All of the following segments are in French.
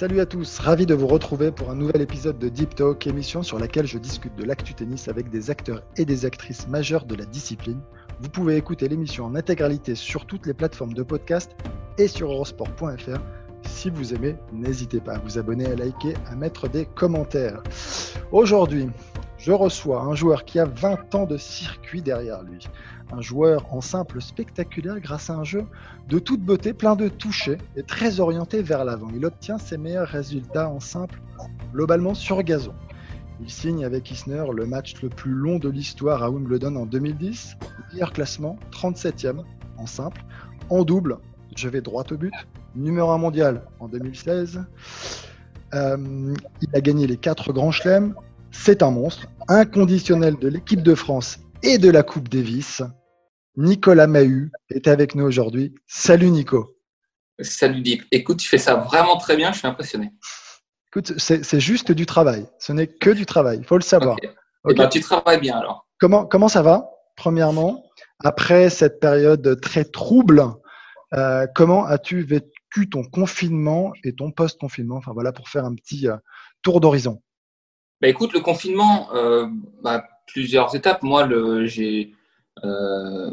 Salut à tous, ravi de vous retrouver pour un nouvel épisode de Deep Talk, émission sur laquelle je discute de l'actu tennis avec des acteurs et des actrices majeurs de la discipline. Vous pouvez écouter l'émission en intégralité sur toutes les plateformes de podcast et sur eurosport.fr. Si vous aimez, n'hésitez pas à vous abonner, à liker, à mettre des commentaires. Aujourd'hui, je reçois un joueur qui a 20 ans de circuit derrière lui. Un joueur en simple spectaculaire grâce à un jeu de toute beauté, plein de toucher et très orienté vers l'avant. Il obtient ses meilleurs résultats en simple globalement sur gazon. Il signe avec Isner le match le plus long de l'histoire à Wimbledon en 2010. Meilleur classement, 37e en simple. En double, je vais droit au but. Numéro 1 mondial en 2016. Euh, il a gagné les quatre grands chelems. C'est un monstre, inconditionnel de l'équipe de France et de la Coupe Davis. Nicolas Mahut est avec nous aujourd'hui. Salut Nico. Salut Deep. Écoute, tu fais ça vraiment très bien, je suis impressionné. Écoute, c'est juste du travail. Ce n'est que du travail, il faut le savoir. Okay. Eh ben, tu travailles bien alors. Comment, comment ça va, premièrement Après cette période très trouble, euh, comment as-tu vécu ton confinement et ton post-confinement? Enfin voilà, pour faire un petit euh, tour d'horizon. Bah, écoute, le confinement, euh, bah, plusieurs étapes. Moi, j'ai euh,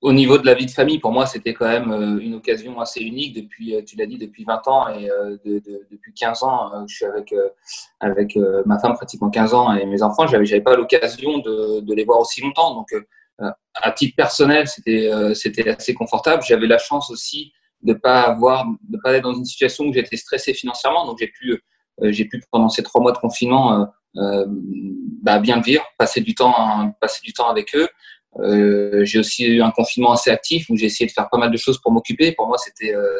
au niveau de la vie de famille, pour moi, c'était quand même euh, une occasion assez unique depuis, tu l'as dit, depuis 20 ans et de, de, depuis 15 ans, je suis avec, avec ma femme pratiquement 15 ans et mes enfants, j'avais, j'avais pas l'occasion de, de, les voir aussi longtemps. Donc, à titre personnel, c'était, c'était assez confortable. J'avais la chance aussi de pas pas être dans une situation où j'étais stressé financièrement. Donc, j'ai pu, j'ai pu pendant ces trois mois de confinement euh, bah, bien le vivre, passer du temps, passer du temps avec eux. Euh, j'ai aussi eu un confinement assez actif où j'ai essayé de faire pas mal de choses pour m'occuper. Pour moi, c'était euh,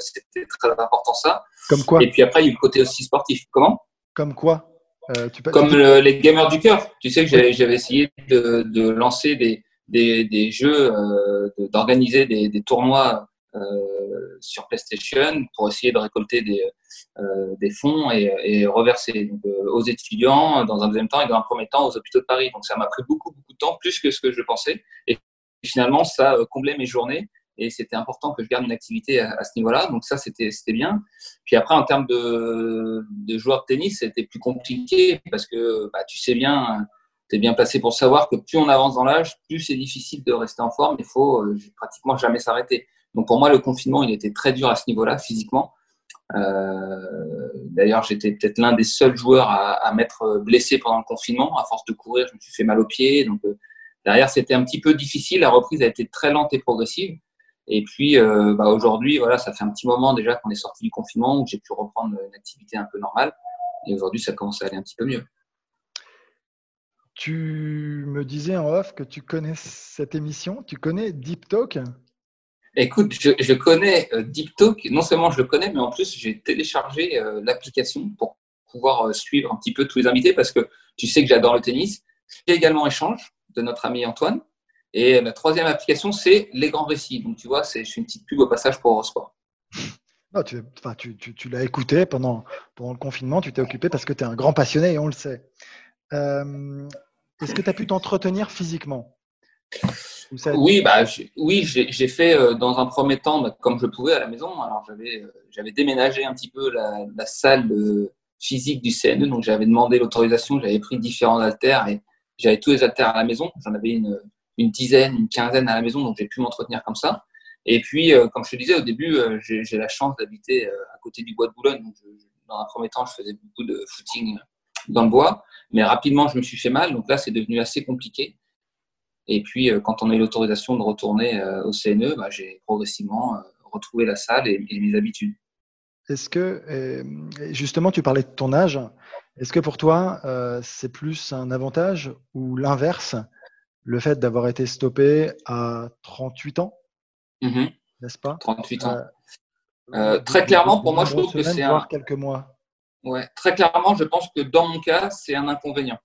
très important ça. Comme quoi Et puis après, il y a eu le côté aussi sportif. Comment? Comme quoi? Euh, tu peux... Comme le, les gamers du cœur. Tu sais que j'avais essayé de, de, lancer des, des, des jeux, euh, d'organiser des, des, tournois euh, sur PlayStation pour essayer de récolter des, euh, fonds et, reverser euh, aux étudiants dans un deuxième temps et dans un premier temps aux hôpitaux de Paris. Donc ça m'a pris beaucoup, beaucoup de temps, plus que ce que je pensais. Et finalement, ça comblait mes journées et c'était important que je garde une activité à, ce niveau-là. Donc ça, c'était bien. Puis après, en termes de, de joueur de tennis, c'était plus compliqué parce que bah, tu sais bien, tu es bien placé pour savoir que plus on avance dans l'âge, plus c'est difficile de rester en forme. Il faut euh, pratiquement jamais s'arrêter. Donc pour moi, le confinement, il était très dur à ce niveau-là, physiquement. Euh, D'ailleurs, j'étais peut-être l'un des seuls joueurs à, m'être blessé pendant le confinement. À force de courir, je me suis fait mal aux pieds. Donc euh, derrière, c'était un petit peu difficile. La reprise a été très lente et progressive. Et puis euh, bah, aujourd'hui, voilà, ça fait un petit moment déjà qu'on est sorti du confinement où j'ai pu reprendre une activité un peu normale. Et aujourd'hui, ça commence à aller un petit peu mieux. Tu me disais en off que tu connais cette émission. Tu connais Deep Talk? Écoute, je, connais euh, Deep Talk. Non seulement je le connais, mais en plus, j'ai téléchargé euh, l'application pour pouvoir euh, suivre un petit peu tous les invités parce que tu sais que j'adore le tennis. J'ai également Échange de notre ami Antoine. Et la troisième application, c'est Les Grands Récits. Donc, tu vois, c'est une petite pub au passage pour Eurosport. Non, tu, l'as écouté pendant, le confinement, tu t'es occupé parce que tu es un grand passionné et on le sait. Est-ce que tu as pu t'entretenir physiquement? Oui, bah, oui j'ai fait euh, dans un premier temps bah, comme je pouvais à la maison. Alors, j'avais euh, déménagé un petit peu la, salle euh, physique du CNE, donc j'avais demandé l'autorisation, j'avais pris différents haltères et j'avais tous les haltères à la maison. J'en avais une, une dizaine, une quinzaine à la maison, donc j'ai pu m'entretenir comme ça. Et puis, euh, comme je te disais au début, j'ai la chance d'habiter à côté du bois de Boulogne. Donc, dans un premier temps, je faisais beaucoup de footing dans le bois, mais rapidement, je me suis fait mal. Donc là, c'est devenu assez compliqué. Et puis, quand on a eu l'autorisation de retourner au CNE, bah, j'ai progressivement retrouvé la salle et, et mes habitudes. Est-ce que, justement, tu parlais de ton âge, est-ce que pour toi, euh, c'est plus un avantage ou l'inverse, le fait d'avoir été stoppé à 38 ans? Mhm. n'est-ce pas? 38 ans. très clairement, pour moi, je trouve que c'est un. quelques mois. Ouais, très clairement, je pense que dans mon cas, c'est un inconvénient.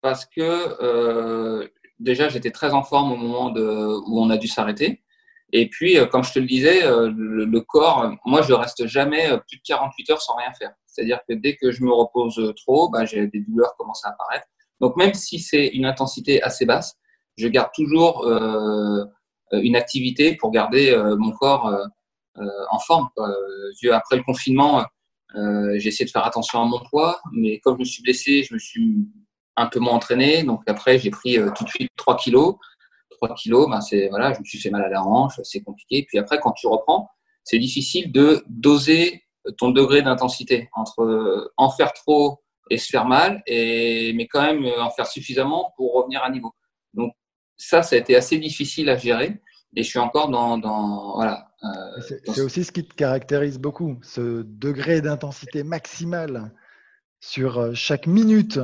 Parce que déjà, j'étais très en forme au moment de, où on a dû s'arrêter. Et puis, comme je te le disais, le, corps, moi, je reste jamais plus de 48 heures sans rien faire. C'est-à-dire que dès que je me repose trop, bah, j'ai des douleurs commencent à apparaître. Donc, même si c'est une intensité assez basse, je garde toujours euh, une activité pour garder euh, mon corps euh, en forme. Après le confinement, j'ai essayé de faire attention à mon poids, mais comme je me suis blessé, je me suis un peu moins entraîné. Donc après, j'ai pris tout de suite 3 kilos. 3 kilos, ben c'est voilà, je me suis fait mal à la hanche, c'est compliqué. Puis après, quand tu reprends, c'est difficile de doser ton degré d'intensité entre en faire trop et se faire mal, et, mais quand même en faire suffisamment pour revenir à niveau. Donc ça, ça a été assez difficile à gérer. Et je suis encore dans, dans voilà. Euh, c'est aussi ce qui te caractérise beaucoup, ce degré d'intensité maximale sur euh, chaque minute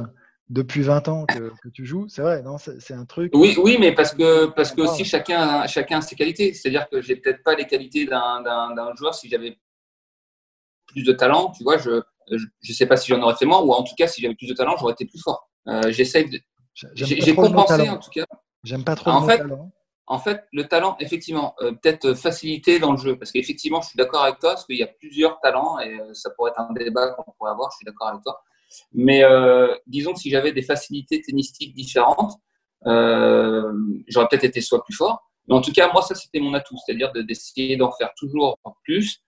depuis 20 ans que, tu joues. C'est vrai, non C'est un truc. Oui, oui, mais parce que parce que aussi chacun chacun a ses qualités. C'est-à-dire que j'ai peut-être pas les qualités d'un joueur si j'avais plus de talent. Tu vois, je je sais pas si j'en aurais fait moins ou en tout cas si j'avais plus de talent, j'aurais été plus fort. Euh, J'essaie de. J'ai compensé en tout cas. J'aime pas trop en le fait, talent. En fait, le talent, effectivement, euh, peut-être facilité dans le jeu. Parce qu'effectivement, je suis d'accord avec toi, parce qu'il y a plusieurs talents, et euh, ça pourrait être un débat qu'on pourrait avoir, je suis d'accord avec toi. Mais euh, disons que si j'avais des facilités tennistiques différentes, j'aurais peut-être été soit plus fort. Mais en tout cas, moi, ça, c'était mon atout, c'est-à-dire d'essayer d'en faire toujours plus.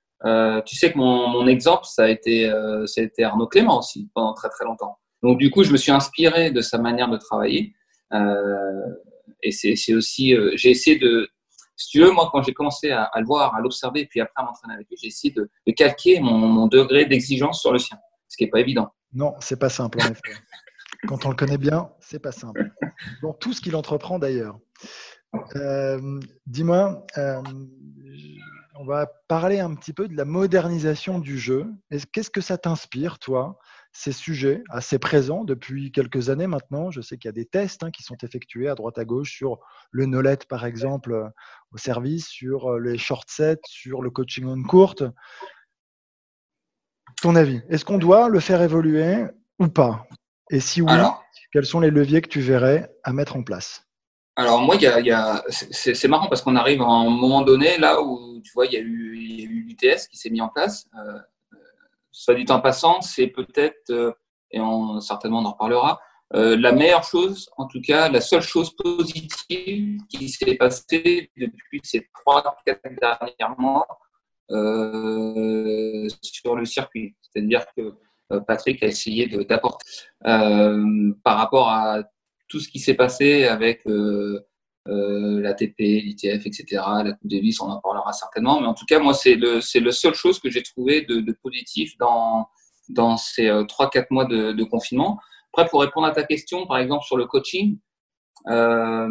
tu sais que mon, mon, exemple, ça a, été, été Arnaud Clément aussi, pendant très très longtemps. Donc, du coup, je me suis inspiré de sa manière de travailler. Euh, et c'est aussi, euh, j'ai essayé de, si tu veux, moi, quand j'ai commencé à, le voir, à l'observer, puis après à m'entraîner avec lui, j'ai essayé de, calquer mon, degré d'exigence sur le sien, ce qui n'est pas évident. Non, c'est pas simple, en effet. Quand on le connaît bien, c'est pas simple. Dans tout ce qu'il entreprend d'ailleurs. Euh, dis-moi, euh, on va parler un petit peu de la modernisation du jeu. Qu'est-ce que ça t'inspire, toi ces sujets assez présents depuis quelques années maintenant? Je sais qu'il y a des tests hein, qui sont effectués à droite à gauche sur le Nolet, par exemple, euh, au service, sur les short sets, sur le coaching en courte. Ton avis, est-ce qu'on doit le faire évoluer ou pas? Et si oui, quels sont les leviers que tu verrais à mettre en place? Alors moi, c'est marrant parce qu'on arrive à un moment donné là où tu vois, il y a eu, l'UTS qui s'est mis en place. Euh, soit dit en passant, c'est peut-être, euh, et on, certainement on en reparlera, euh, la meilleure chose, en tout cas la seule chose positive qui s'est passée depuis ces trois, quatre derniers mois euh, sur le circuit. C'est-à-dire que Patrick a essayé d'apporter par rapport à tout ce qui s'est passé avec euh, l'ATP, l'ITF, etc., la Coupe Davis, on en parlera certainement. Mais en tout cas, moi, c'est le, c'est la seule chose que j'ai trouvé de, positif dans, dans ces euh, 3-4 mois de, confinement. Après, pour répondre à ta question, par exemple, sur le coaching, euh,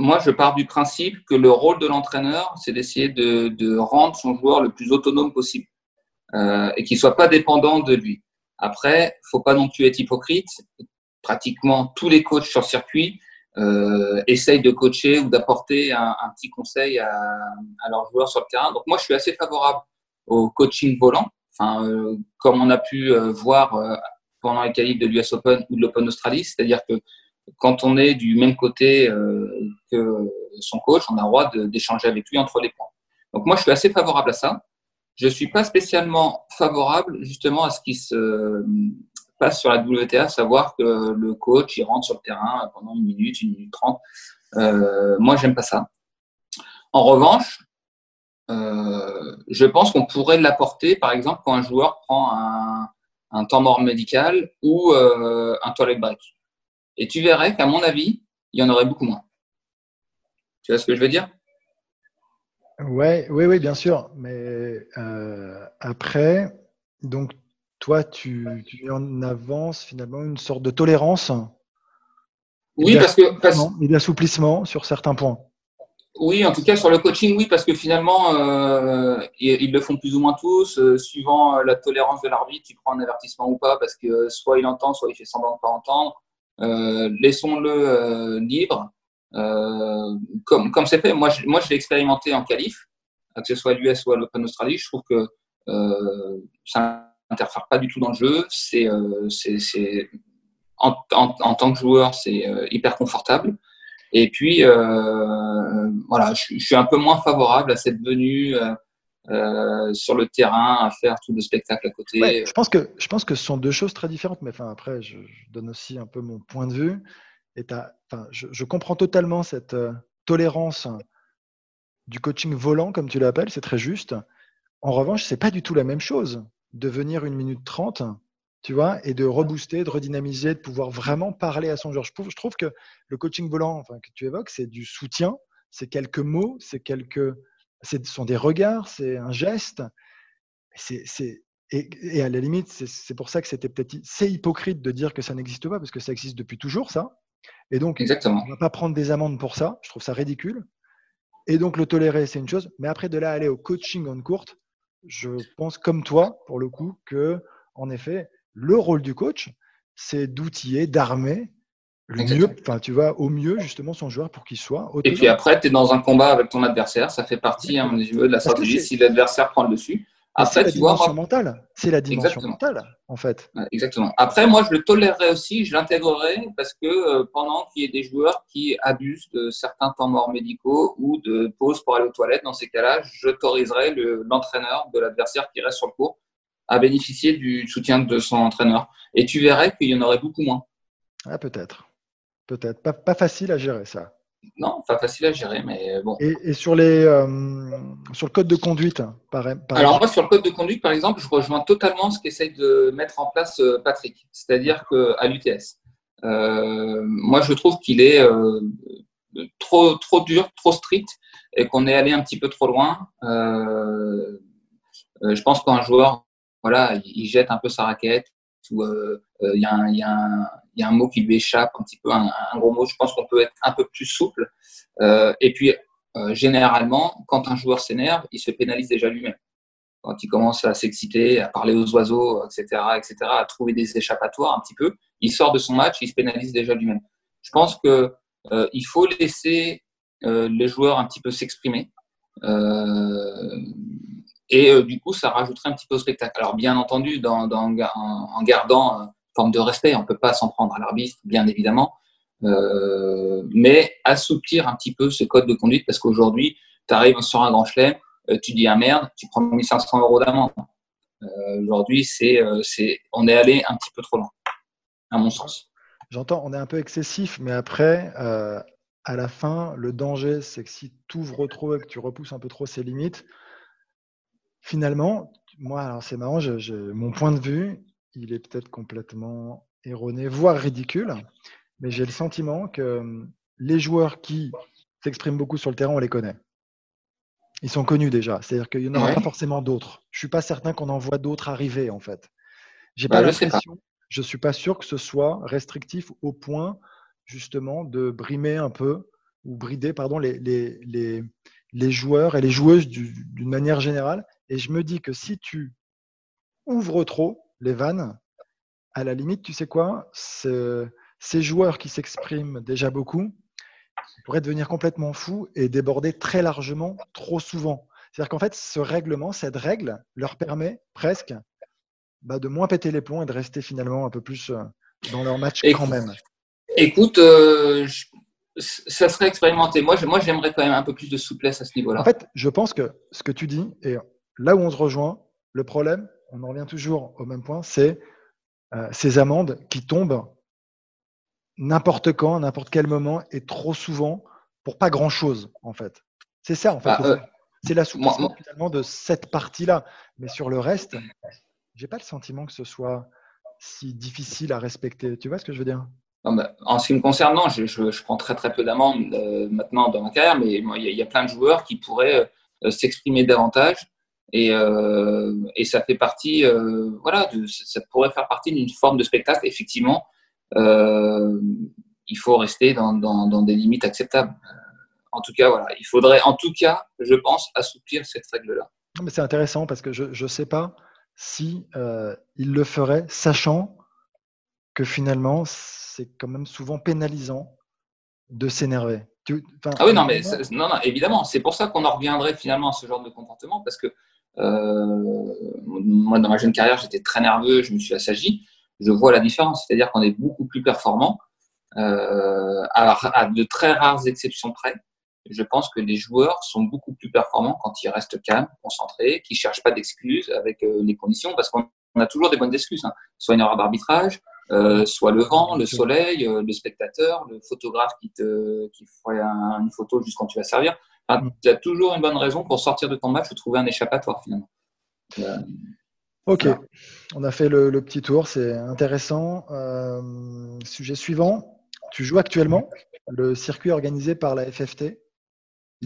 moi, je pars du principe que le rôle de l'entraîneur, c'est d'essayer de, rendre son joueur le plus autonome possible euh, et qu'il soit pas dépendant de lui. Après, faut pas non plus être hypocrite. Pratiquement tous les coachs sur circuit euh, essayent de coacher ou d'apporter un, petit conseil à, à, leurs joueurs sur le terrain. Donc moi, je suis assez favorable au coaching volant. Enfin, euh, comme on a pu voir pendant les qualifs de l'US Open ou de l'Open Australie, c'est-à-dire que quand on est du même côté que son coach, on a le droit d'échanger avec lui entre les points. Donc moi, je suis assez favorable à ça. Je suis pas spécialement favorable justement à ce qui se passe sur la WTA, savoir que le coach il rentre sur le terrain pendant une minute, une minute trente. Euh, moi, j'aime pas ça. En revanche, euh, je pense qu'on pourrait l'apporter, par exemple, quand un joueur prend un, temps mort médical ou euh, un toilet break. Et tu verrais qu'à mon avis, il y en aurait beaucoup moins. Tu vois ce que je veux dire? Ouais, Oui, oui, bien sûr. Mais euh, après, donc toi, tu, tu mets en avance finalement une sorte de tolérance. Oui, parce que. Parce... Et d'assouplissement sur certains points. Oui, en tout cas sur le coaching, oui, parce que finalement, euh, ils, le font plus ou moins tous. Euh, suivant la tolérance de l'arbitre, il prend un avertissement ou pas, parce que soit il entend, soit il fait semblant de ne pas entendre. Laissons-le libre. comme comme c'est fait, moi je, moi je l'ai expérimenté en qualif, que ce soit à l'US ou à l'Open Australie, je trouve que ça n'interfère pas du tout dans le jeu. C'est c'est en, en, tant que joueur, c'est hyper confortable. Et puis, euh, voilà, je, suis un peu moins favorable à cette venue euh, euh, sur le terrain à faire tout le spectacle à côté. Je, pense que, je pense que ce sont deux choses très différentes, mais enfin, après, je, donne aussi un peu mon point de vue. Et je, je, comprends totalement cette euh, tolérance du coaching volant, comme tu l'appelles, c'est très juste. En revanche, c'est pas du tout la même chose de venir une minute trente tu vois, et de rebooster, de redynamiser, de pouvoir vraiment parler à son joueur. Je trouve, je trouve que le coaching volant enfin, que tu évoques, c'est du soutien, c'est quelques mots, c'est quelques, ce sont des regards, c'est un geste. C'est, c'est, et, et, à la limite, c'est, pour ça que c'était peut-être c'est hypocrite de dire que ça n'existe pas, parce que ça existe depuis toujours, ça. Et donc, Exactement. on ne va pas prendre des amendes pour ça. Je trouve ça ridicule. Et donc, le tolérer, c'est une chose. Mais après, de là aller au coaching en courte, je pense comme toi, pour le coup, que en effet, le rôle du coach, c'est d'outiller, d'armer le mieux, enfin, tu vois, au mieux justement son joueur pour qu'il soit. Et puis après, tu es dans un combat avec ton adversaire, ça fait partie un de la stratégie. Si l'adversaire prend le dessus, après, c'est la dimension mentale. C'est la dimension mentale, en fait. Exactement. Après, moi, je le tolérerais aussi, je l'intégrerais parce que euh, pendant qu'il y ait des joueurs qui abusent de certains temps morts médicaux ou de pauses pour aller aux toilettes, dans ces cas-là, j'autoriserais l'entraîneur de l'adversaire qui reste sur le cours à bénéficier du soutien de son entraîneur. Et tu verrais qu'il y en aurait beaucoup moins. Ah, peut-être. Peut-être. Pas, pas, facile à gérer, ça. Non, pas facile à gérer, mais bon. Et, et sur, les, euh, sur le code de conduite par, par Alors, moi, sur le code de conduite, par exemple, je rejoins totalement ce qu'essaye de mettre en place euh, Patrick, c'est-à-dire qu'à l'UTS. Euh, moi, je trouve qu'il est euh, trop, trop dur, trop strict et qu'on est allé un petit peu trop loin. Je pense qu'un joueur voilà, il, jette un peu sa raquette ou euh, euh, il y, a un mot qui lui échappe, un petit peu, un, gros mot. Je pense qu'on peut être un peu plus souple. Euh, et puis, généralement, quand un joueur s'énerve, il se pénalise déjà lui-même. Quand il commence à s'exciter, à parler aux oiseaux, etc., etc., à trouver des échappatoires un petit peu, il sort de son match, il se pénalise déjà lui-même. Je pense que euh, il faut laisser les joueurs un petit peu s'exprimer. Et euh, du coup, ça rajouterait un petit peu au spectacle. Alors, bien entendu, en, gardant une forme de respect, on ne peut pas s'en prendre à l'arbitre, bien évidemment, euh, mais assouplir un petit peu ce code de conduite parce qu'aujourd'hui, tu arrives sur un grand chelem, euh, tu dis ah merde, tu prends 1500 euros d'amende. Euh, aujourd'hui, euh, on est allé un petit peu trop loin, à mon sens. J'entends, on est un peu excessif, mais après, euh, à la fin, le danger, c'est que si tu ouvres trop et que tu repousses un peu trop ses limites, finalement, moi, alors c'est marrant, je, je, mon point de vue, il est peut-être complètement erroné, voire ridicule, mais j'ai le sentiment que hum, les joueurs qui s'expriment beaucoup sur le terrain, on les connaît. Ils sont connus déjà, c'est-à-dire qu'il n'y en aura ouais. pas forcément d'autres. Je suis pas certain qu'on en voit d'autres arriver en fait. J'ai bah, pas l'impression, je suis pas sûr que ce soit restrictif au point justement de brimer un peu ou brider pardon les, les, les, les joueurs et les joueuses d'une manière générale et je me dis que si tu ouvres trop les vannes, à la limite, tu sais quoi Ces joueurs qui s'expriment déjà beaucoup pourraient devenir complètement fous et déborder très largement trop souvent. C'est-à-dire qu'en fait, ce règlement, cette règle, leur permet presque bah, de moins péter les plombs et de rester finalement un peu plus euh, dans leur match écoute, quand même. Écoute, euh, je, ça serait expérimenté. Moi, moi, j'aimerais quand même un peu plus de souplesse à ce niveau-là. En fait, je pense que ce que tu dis, et là où on se rejoint, le problème, on en revient toujours au même point, c'est euh, ces amendes qui tombent n'importe quand, à n'importe quel moment et trop souvent pour pas grand-chose, en fait. C'est ça, en fait. Bah, euh, c'est l'assouplissement finalement de cette partie-là. Mais sur le reste, j'ai pas le sentiment que ce soit si difficile à respecter. Tu vois ce que je veux dire? En ce qui me concerne, non, je, je, je prends très très peu d'amendes euh, maintenant dans ma carrière, mais il y, y, a plein de joueurs qui pourraient euh, s'exprimer davantage et, euh, et, ça fait partie, euh, voilà, de, ça pourrait faire partie d'une forme de spectacle. Effectivement, euh, il faut rester dans, dans, dans, des limites acceptables. En tout cas, voilà, il faudrait, en tout cas, je pense, assouplir cette règle-là. Mais c'est intéressant parce que je ne sais pas si il le ferait, sachant que finalement, c'est quand même souvent pénalisant de s'énerver. ah oui, non, mais non, non, évidemment, c'est pour ça qu'on en reviendrait finalement à ce genre de comportement, parce que moi, dans ma jeune carrière, j'étais très nerveux, je me suis assagi. Je vois la différence, c'est-à-dire qu'on est beaucoup plus performant, euh, à, de très rares exceptions près. Je pense que les joueurs sont beaucoup plus performants quand ils restent calmes, concentrés, qu'ils cherchent pas d'excuses avec euh, les conditions, parce qu'on a toujours des bonnes excuses, hein. soit une erreur d'arbitrage, euh, soit le vent, le soleil, euh, le spectateur, le photographe qui te qui ferait une photo juste quand tu vas servir. Enfin, mm. tu as toujours une bonne raison pour sortir de ton match ou trouver un échappatoire finalement. Euh, ok, on a fait le, petit tour, c'est intéressant. sujet suivant, tu joues actuellement le circuit organisé par la FFT.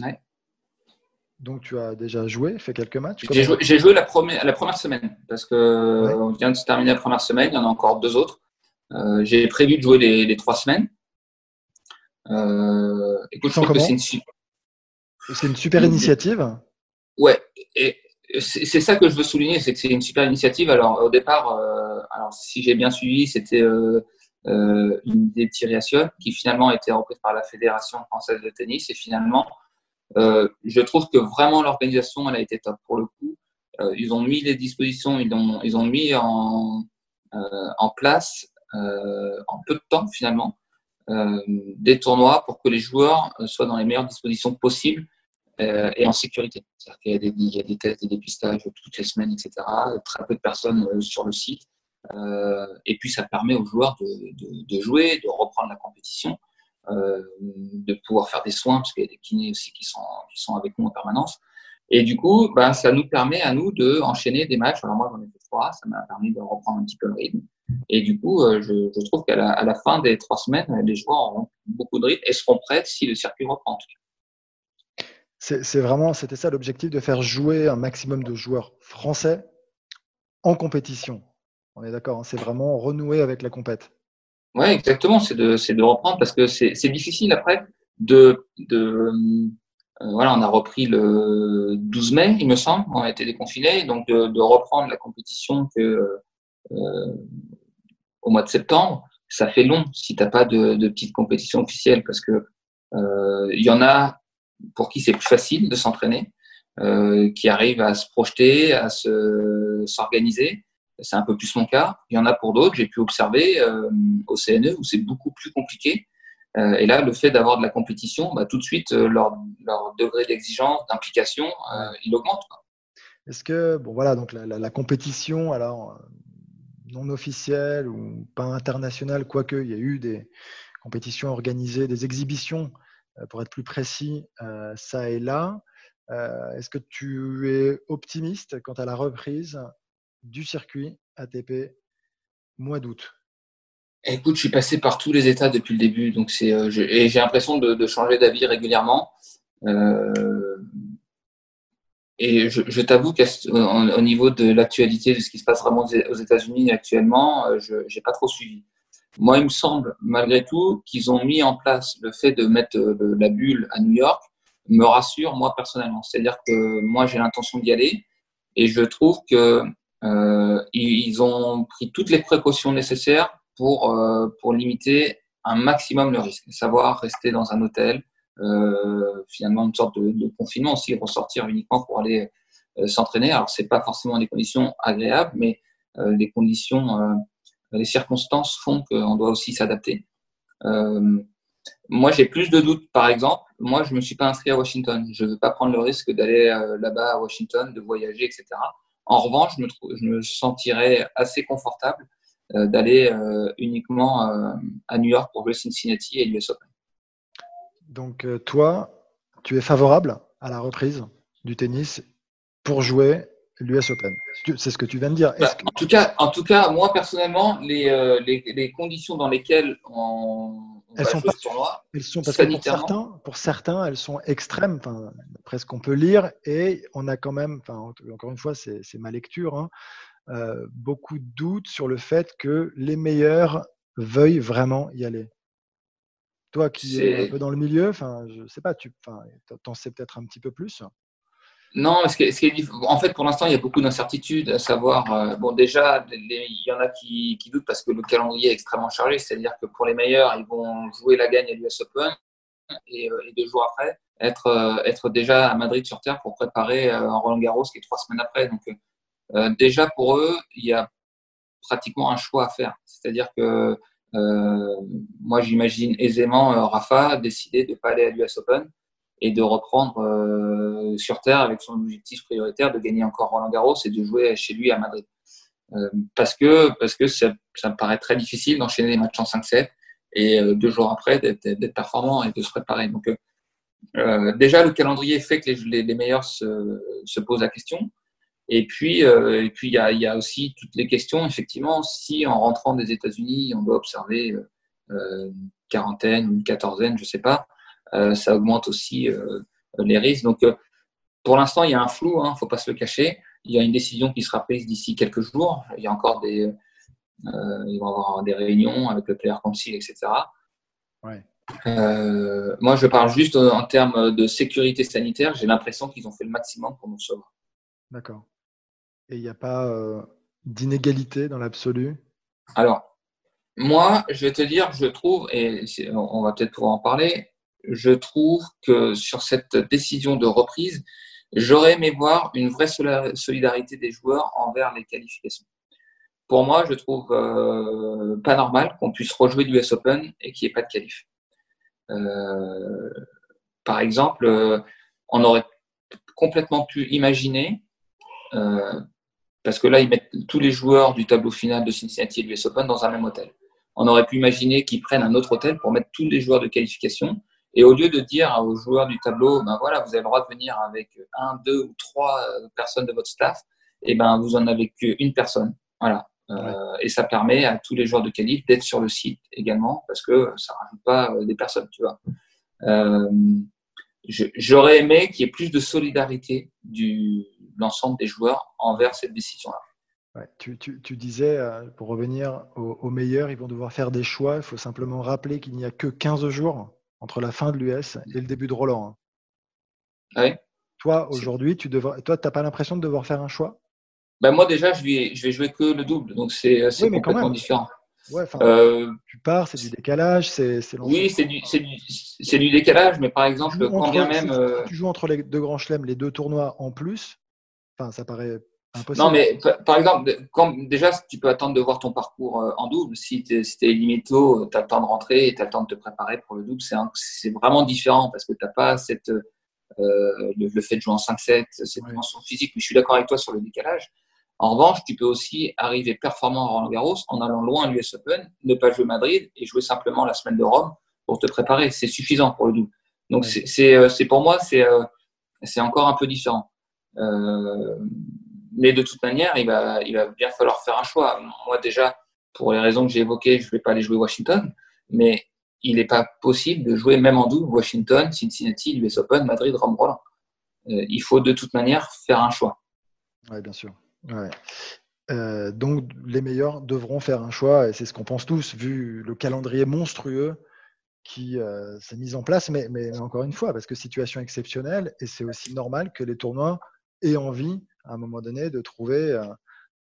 Ouais. Donc tu as déjà joué, fait quelques matchs J'ai joué, la, première, la première semaine parce que on vient de se terminer la première semaine, il y en a encore deux autres. Euh, j'ai prévu de jouer les, trois semaines. Euh, écoute, je trouve que c'est une, c'est une super initiative. Ouais, et c'est ça que je veux souligner, c'est que c'est une super initiative. Alors au départ, euh, alors si j'ai bien suivi, c'était une idée de Thierry qui finalement a été reprise par la Fédération française de tennis et finalement, je trouve que vraiment l'organisation elle a été top pour le coup. ils ont mis les dispositions, ils ont, ils ont mis en, en place euh, en peu de temps finalement euh, des tournois pour que les joueurs euh, soient dans les meilleures dispositions possibles et en sécurité. Il y a des tests, des dépistages toutes les semaines, etc. Très peu de personnes sur le site. et puis ça permet aux joueurs de, jouer, de reprendre la compétition, de pouvoir faire des soins, parce qu'il y a des kinés aussi qui sont, avec nous en permanence. Et du coup, ben, ça nous permet à nous de enchaîner des matchs. Alors moi, j'en ai fait trois, ça m'a permis de reprendre un petit peu le rythme. Et du coup, euh, je, trouve qu'à la, fin des trois semaines, les joueurs auront beaucoup de rythme et seront prêts si le circuit reprend. C'est vraiment, c'était ça l'objectif, de faire jouer un maximum de joueurs français en compétition. On est d'accord, hein, c'est vraiment renouer avec la compète. Oui, exactement, c'est de, de reprendre parce que c'est difficile après de, de euh, voilà, on a repris le 12 mai, il me semble, on a été déconfinés, donc de, reprendre la compétition que euh, au mois de septembre, ça fait long si tu n'as pas de, de petite compétition officielle parce que euh, il y en a pour qui c'est plus facile de s'entraîner, euh, qui arrivent à se projeter, à se s'organiser. C'est un peu plus mon cas. Il y en a pour d'autres, j'ai pu observer euh, au CNE où c'est beaucoup plus compliqué. Euh, et là, le fait d'avoir de la compétition, bah, tout de suite, leur, degré d'exigence, d'implication, il augmente. Est-ce que, bon voilà, donc la, compétition, alors non officielle ou pas internationale, quoique il y a eu des compétitions organisées, des exhibitions, pour être plus précis, euh, ça et là. Euh, est-ce que tu es optimiste quant à la reprise du circuit ATP mois d'août? Écoute, je suis passé par tous les états depuis le début, donc c'est j'ai l'impression de, changer d'avis régulièrement. Euh, et je, je t'avoue qu'au niveau de l'actualité, de ce qui se passe vraiment aux États-Unis actuellement, euh, je n'ai pas trop suivi. Moi, il me semble, malgré tout, qu'ils ont mis en place le fait de mettre euh, la bulle à New York, me rassure, moi, personnellement. C'est-à-dire que moi, j'ai l'intention d'y aller et je trouve que euh, ils ont pris toutes les précautions nécessaires pour, euh, pour limiter un maximum le risque, savoir rester dans un hôtel, euh, finalement une sorte de, confinement aussi, ressortir uniquement pour aller euh, s'entraîner. Alors c'est pas forcément des conditions agréables, mais euh, les conditions, les circonstances font qu'on doit aussi s'adapter. moi, j'ai plus de doutes. Par exemple, moi, je me suis pas inscrit à Washington. Je veux pas prendre le risque d'aller là-bas à Washington, de voyager, etc. En revanche, je me, sentirais assez confortable d'aller uniquement à New York pour jouer Cincinnati et l'US Open. Donc, euh, toi, tu es favorable à la reprise du tennis pour jouer l'US Open. C'est ce que tu viens de dire. Bah, en, tout cas, en tout cas, moi personnellement, les, euh, les, les conditions dans lesquelles on, elles sont pas, tournoi, elles sont parce que pour certains, pour certains, elles sont extrêmes, enfin, presque qu'on peut lire, et on a quand même, enfin, encore une fois, c'est ma lecture, hein, euh, beaucoup de doutes sur le fait que les meilleurs veuillent vraiment y aller. Toi qui es un peu dans le milieu, enfin, je sais pas, tu en sais peut-être un petit peu plus. Non, ce qui ce qui en fait, pour l'instant, il y a beaucoup d'incertitudes, à savoir, euh, bon, déjà, il y en a qui, doutent parce que le calendrier est extrêmement chargé, c'est-à-dire que pour les meilleurs, ils vont jouer la gagne à l'US Open, et, deux jours après, être, être déjà à Madrid sur Terre pour préparer un Roland Garros qui est trois semaines après. Donc, déjà pour eux, il y a pratiquement un choix à faire. C'est-à-dire que moi, j'imagine aisément Rafa décider de ne pas aller à l'US Open et de reprendre euh, sur Terre avec son objectif prioritaire de gagner encore Roland Garros et de jouer chez lui à Madrid. Euh, parce que, parce que ça, ça, me paraît très difficile d'enchaîner les matchs en 5-7 et euh, deux jours après d'être performant et de se préparer. Donc, déjà, le calendrier fait que les, meilleurs se, se, posent la question. Et puis, il y a, aussi toutes les questions, effectivement, si en rentrant des États-Unis, on doit observer une quarantaine ou une quatorzaine, je ne sais pas, euh, ça augmente aussi euh, les risques. Donc, euh, pour l'instant, il y a un flou, il hein, ne faut pas se le cacher. Il y a une décision qui sera prise d'ici quelques jours. Il y a encore des, ils vont avoir des réunions avec le Player Council, etc. moi, je parle juste en termes de sécurité sanitaire. J'ai l'impression qu'ils ont fait le maximum pour nous sauver. D'accord. Et il n'y a pas d'inégalité dans l'absolu? Alors, moi, je vais te dire, je trouve, et on va peut-être pouvoir en parler, je trouve que sur cette décision de reprise, j'aurais aimé voir une vraie solidarité des joueurs envers les qualifications. Pour moi, je trouve euh, pas normal qu'on puisse rejouer l'US Open et qu'il n'y ait pas de qualif. Euh, par exemple, euh, on aurait complètement pu imaginer, parce que là, ils mettent tous les joueurs du tableau final de Cincinnati et l'US Open dans un même hôtel. On aurait pu imaginer qu'ils prennent un autre hôtel pour mettre tous les joueurs de qualification et au lieu de dire aux joueurs du tableau, ben voilà, vous avez le droit de venir avec un, deux ou trois euh, personnes de votre staff, et ben vous en avez qu'une personne. Voilà. Euh, et ça permet à tous les joueurs de qualif d'être sur le site également parce que ça rajoute pas euh, des personnes, tu vois. J'aurais aimé qu'il y ait plus de solidarité de l'ensemble des joueurs envers cette décision-là. Ouais, tu, tu, tu, disais, pour revenir aux, meilleurs, ils vont devoir faire des choix. Il faut simplement rappeler qu'il n'y a que 15 jours entre la fin de l'US et le début de Roland. Hein. Toi, aujourd'hui, tu devrais, toi, n'as pas l'impression de devoir faire un choix? Ben Moi, déjà, je vais, je vais jouer que le double, donc c'est complètement différent. Euh, tu pars, c'est du décalage, c'est Oui, c'est du, du, du, décalage, mais par exemple, quand bien même. Euh, tu joues entre les deux grands chelems, les deux tournois en plus, enfin, ça paraît non, mais par exemple, déjà, tu peux attendre de voir ton parcours euh, en double. Si tu es, si es tu as le temps de rentrer et tu as le temps de te préparer pour le double. C'est vraiment différent parce que tu n'as pas cette, euh, le, fait de jouer en 5-7, cette dimension physique. Mais je suis d'accord avec toi sur le décalage. En revanche, tu peux aussi arriver performant à Roland Garros en allant loin à l'US Open, ne pas jouer Madrid et jouer simplement la semaine de Rome pour te préparer. C'est suffisant pour le double. Donc, euh, c'est pour moi, c'est encore un peu différent. Euh, mais de toute manière, il va, bien falloir faire un choix. Moi, déjà, pour les raisons que j'ai évoquées, je ne vais pas aller jouer Washington, mais il n'est pas possible de jouer même en double Washington, Cincinnati, l'US Open, Madrid, Rome, Roland. Euh, il faut de toute manière faire un choix. Oui, bien sûr. Euh, donc, les meilleurs devront faire un choix, et c'est ce qu'on pense tous, vu le calendrier monstrueux qui euh, s'est mis en place, mais, encore une fois, parce que situation exceptionnelle, et c'est aussi normal que les tournois aient envie à un moment donné de trouver euh,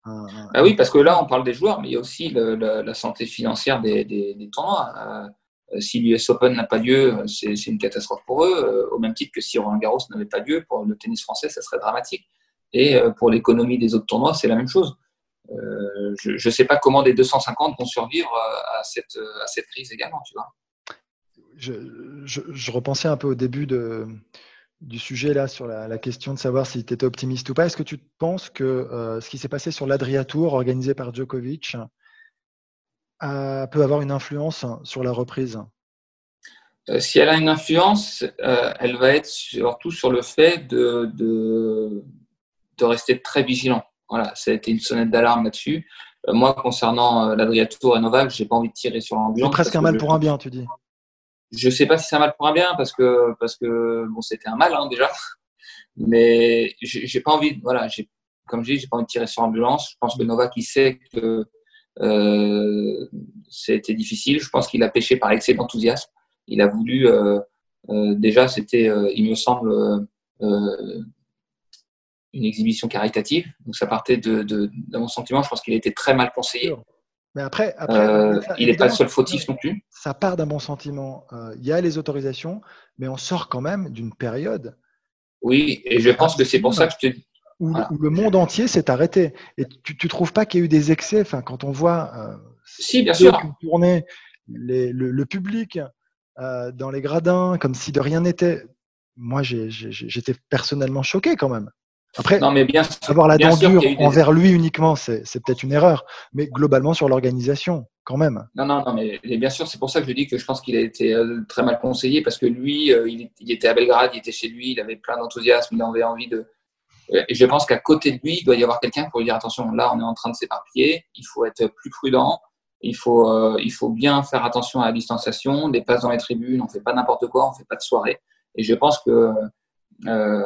un, ah oui, parce que là, on parle des joueurs, mais il y a aussi la santé financière des, des, tournois. Euh, si l'US Open n'a pas lieu, c'est une catastrophe pour eux, euh, au même titre que si Roland Garros n'avait pas lieu, pour le tennis français, ça serait dramatique. Et pour l'économie des autres tournois, c'est la même chose. je ne sais pas comment des 250 vont survivre à cette, à cette crise également, tu vois. Je, je, je, repensais un peu au début de, du sujet là sur la, question de savoir si tu étais optimiste ou pas. Est-ce que tu penses que euh, ce qui s'est passé sur l'Adria Tour organisé par Djokovic peut avoir une influence sur la reprise? Euh, Si elle a une influence, euh, elle va être surtout sur le fait de, de, rester très vigilant. Voilà, ça a été une sonnette d'alarme là-dessus. moi, concernant l'Adria Tour et Novak, j'ai pas envie de tirer sur l'ambulance. C'est presque un mal pour un bien, tu dis. Je sais pas si c'est un mal pour un bien parce que parce que bon c'était un mal hein, déjà, mais j'ai pas envie. Voilà, j'ai comme je dis, j'ai pas envie de tirer sur l'ambulance. Je pense que Novak il sait que euh, c'était difficile. Je pense qu'il a pêché par excès d'enthousiasme. Il a voulu euh, euh, déjà c'était, euh, il me semble, euh, une exhibition caritative. Donc ça partait de, de, de mon sentiment. Je pense qu'il a été très mal conseillé. Mais après, euh, il n'est pas le seul fautif non plus. Ça part d'un bon sentiment. Euh, il y a les autorisations, mais on sort quand même d'une période. Oui, et je pense que c'est pour ça que je te où, le monde entier s'est arrêté. Et tu ne trouves pas qu'il y a eu des excès? Enfin, Quand on voit euh, si, bien sûr. tourner le, le, public euh, dans les gradins comme si de rien n'était, moi j'étais personnellement choqué quand même. Après, non, mais bien avoir la dent dure envers lui uniquement, c'est peut-être une erreur, mais globalement sur l'organisation, quand même. Non, non, non, mais bien sûr, c'est pour ça que je dis que je pense qu'il a été euh, très mal conseillé parce que lui, il, il, était à Belgrade, il était chez lui, il avait plein d'enthousiasme, il avait envie de, et je pense qu'à côté de lui, il doit y avoir quelqu'un pour lui dire attention, là, on est en train de s'éparpiller, il faut être plus prudent, il faut, euh, il faut bien faire attention à la distanciation, des passes dans les tribunes, on ne fait pas n'importe quoi, on ne fait pas de soirée. Et je pense que, euh,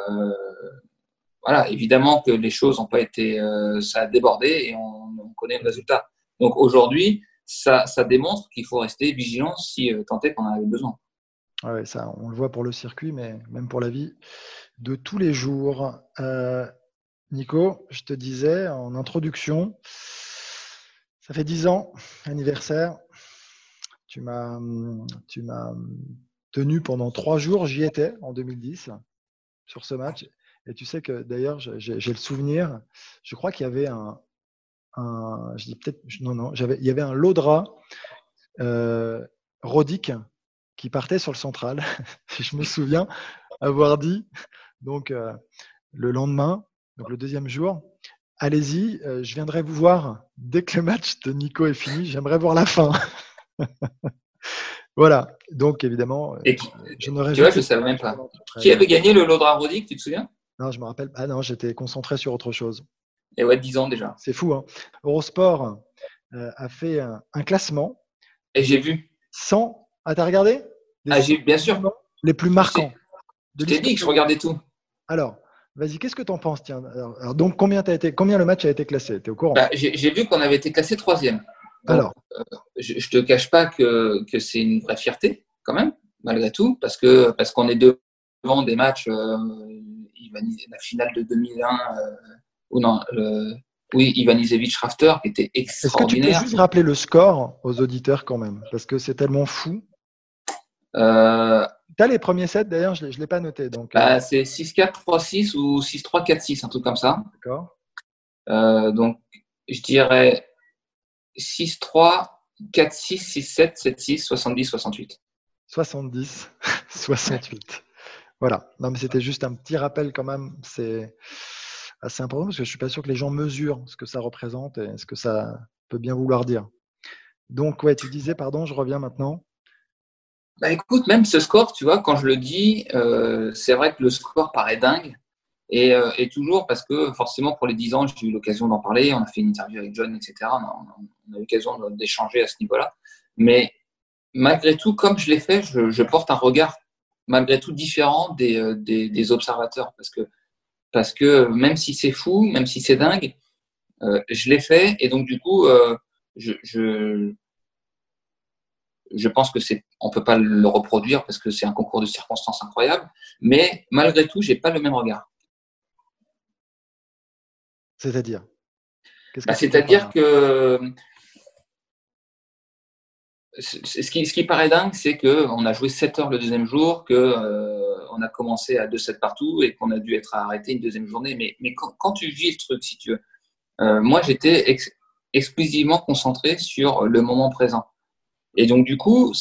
voilà, évidemment que les choses n'ont pas été, euh, ça a débordé et on, connaît le résultat. Donc aujourd'hui, ça, démontre qu'il faut rester vigilant si tant est qu'on en avait besoin. Ouais, ça, on le voit pour le circuit, mais même pour la vie de tous les jours. Euh, Nico, je te disais en introduction, ça fait 10 ans, anniversaire. Tu m'as, tu m'as tenu pendant trois jours, j'y étais en 2010 sur ce match. Et tu sais que d'ailleurs, j'ai, le souvenir, je crois qu'il y avait un, je dis peut-être, non, non, il y avait un Lodra euh, Rodic qui partait sur le central. je me souviens avoir dit donc euh, le lendemain, donc le deuxième jour, allez-y, euh, je viendrai vous voir dès que le match de Nico est fini. J'aimerais voir la fin. voilà. Donc évidemment, euh, je ne Tu vois, je ne savais même pas. Qui avait gagné le Lodra Rodic, tu te souviens? Non, je me rappelle. Ah non, j'étais concentré sur autre chose. Et ouais, 10 ans déjà. C'est fou. Hein Eurosport a fait un, classement. Et j'ai vu. Sans. Ah, t'as regardé? Ah, j'ai bien sûr. Les plus marquants. Je t'ai dit que je regardais tout. Alors, vas-y, qu'est-ce que tu en penses tiens? Alors, Donc, combien, as été, combien le match a été classé? Tu es au courant? Bah, J'ai vu qu'on avait été classé troisième. alors euh, Je ne te cache pas que, que c'est une vraie fierté, quand même, malgré tout, parce qu'on parce qu'on est devant des matchs, euh, la finale de 2001, euh, ou non, le, oui, Ivan Rafter, qui était extraordinaire. Est-ce que tu peux juste rappeler le score aux auditeurs quand même? Parce que c'est tellement fou. Euh, tu as les premiers sets d'ailleurs, je ne l'ai pas noté. Donc, bah, euh. C'est 6-4, 3-6 ou 6-3, 4-6, un truc comme ça. D'accord. Euh, donc, je dirais 6-3, 4-6, 6-7, 7-6, 70, 68. 70, 68. Voilà. Non, mais c'était juste un petit rappel quand même. C'est assez important parce que je ne suis pas sûr que les gens mesurent ce que ça représente et ce que ça peut bien vouloir dire. Donc, ouais, tu disais, pardon, je reviens maintenant. Bah écoute, même ce score, tu vois, quand je le dis, euh, c'est vrai que le score paraît dingue. Et, euh, toujours parce que forcément, pour les 10 ans, j'ai eu l'occasion d'en parler. On a fait une interview avec John, etc. On a, eu l'occasion d'échanger à ce niveau-là. Mais malgré tout, comme je l'ai fait, je, porte un regard malgré tout différent des, euh, des, des, observateurs. Parce que, parce que même si c'est fou, même si c'est dingue, euh, je l'ai fait. Et donc, du coup, euh, je, je je pense que c'est, on peut pas le reproduire parce que c'est un concours de circonstances incroyable. Mais malgré tout, j'ai pas le même regard. C'est-à-dire? Bah, C'est-à-dire que ce qui, ce qui paraît dingue, c'est qu'on a joué 7 heures le deuxième jour, qu'on euh, a commencé à 2-7 partout et qu'on a dû être arrêté une deuxième journée. Mais, mais quand, tu vis le truc, si tu veux, euh, moi j'étais exclusivement concentré sur le moment présent. Et donc, du coup,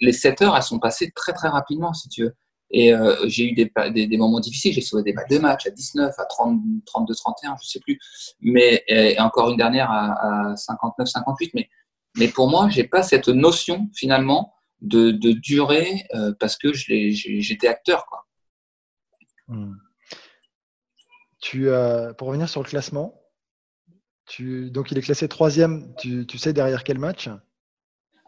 les 7 heures, elles sont passées très, très rapidement, si tu veux. Et euh, j'ai eu des, des, moments difficiles. J'ai sauvé des balles de match à 19, à 30, 32, 31, je sais plus. Mais et encore une dernière à, 59, 58. Mais, mais pour moi, j'ai pas cette notion finalement de, de durée euh, parce que j'étais acteur. Quoi. Hmm. Tu, euh, pour revenir sur le classement, tu, donc il est classé troisième. Tu, tu sais derrière quel match?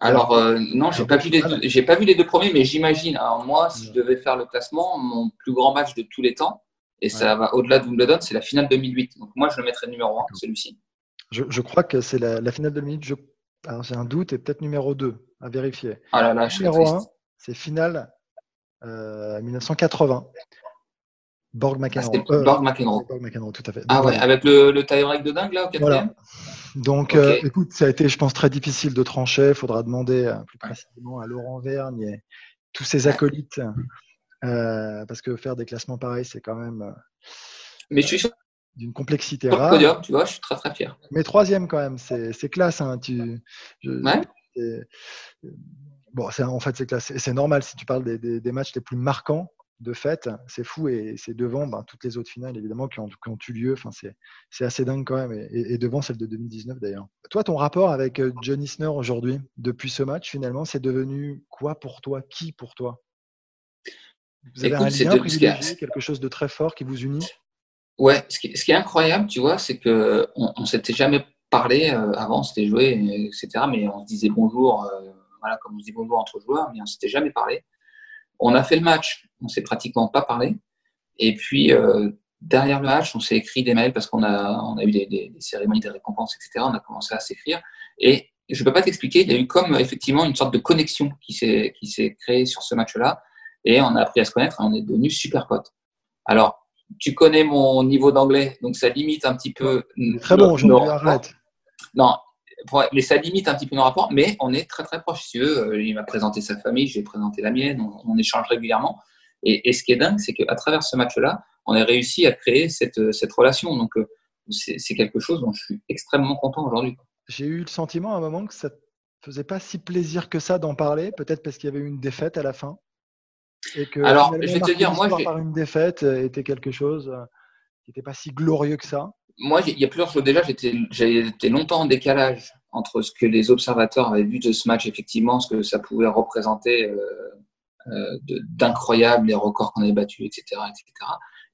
Alors, euh, non, j'ai pas, vu les deux, pas vu les deux premiers, mais j'imagine. Alors, moi, si je devais faire le classement, mon plus grand match de tous les temps, et ça va au-delà de Wimbledon, c'est la finale 2008. Donc, moi, je le mettrais numéro 1, celui-ci. Je, crois que c'est la, finale 2008. Je... Alors, j'ai un doute et peut-être numéro 2 à vérifier. Ah là là, numéro 1, c'est finale 1980. Euh, Borg McEnroe. Ah, Borg McEnroe. Borg McEnroe, tout à fait. ah ouais, avec le, le tie-break de dingue là au quatrième. Voilà. Donc, euh, écoute, ça a été, je pense, très difficile de trancher. Il faudra demander euh, plus précisément à Laurent Vergne et tous ses acolytes, euh, parce que faire des classements pareils, c'est quand même. Mais je suis d'une complexité rare. tu vois, je suis très très fier. Mais troisième quand même, c'est classe. Hein, tu, ouais. Bon, en fait, c'est classe. C'est normal si tu parles des, des, des, matchs les plus marquants de fait, c'est fou et c'est devant ben, toutes les autres finales évidemment qui ont, eu lieu. Enfin, c'est assez dingue quand même et, devant celle de 2019 d'ailleurs. Toi, ton rapport avec euh, John Isner aujourd'hui, depuis ce match, finalement, c'est devenu quoi pour toi? Qui pour toi? Vous avez un lien privilégié, quelque chose de très fort qui vous unit? Ouais, ce qui, est incroyable, tu vois, c'est que on, s'était jamais parlé euh, avant, c'était joué, etc. Mais on se disait bonjour, euh, voilà, comme on se dit bonjour entre joueurs, mais on s'était jamais parlé. On a fait le match, on s'est pratiquement pas parlé. Et puis, euh, derrière le match, on s'est écrit des mails parce qu'on a, on a eu des, cérémonies de récompenses, etc. On a commencé à s'écrire. Et je peux pas t'expliquer, il y a eu comme effectivement une sorte de connexion qui s'est, qui s'est créée sur ce match-là. Et on a appris à se connaître et on est devenus super potes. Alors, tu connais mon niveau d'anglais, donc ça limite un petit peu. Très bon, je arrête. Non, mais ça limite un petit peu nos rapports, mais on est très très proches. Si euh, il m'a présenté sa famille, j'ai présenté la mienne, on, échange régulièrement. Et, ce qui est dingue, c'est qu'à travers ce match-là, on a réussi à créer cette, cette relation. Donc, euh, c'est quelque chose dont je suis extrêmement content aujourd'hui. J'ai eu le sentiment à un moment que ça ne faisait pas si plaisir que ça d'en parler, peut-être parce qu'il y avait eu une défaite à la fin. Et que Alors, je vais te dire, moi, par une défaite euh, était quelque chose qui n'était pas si glorieux que ça moi, il y a plusieurs choses. Déjà, été longtemps en décalage entre ce que les observateurs avaient vu de ce match, effectivement, ce que ça pouvait représenter euh, euh, d'incroyable, les records qu'on avait battus, etc., etc.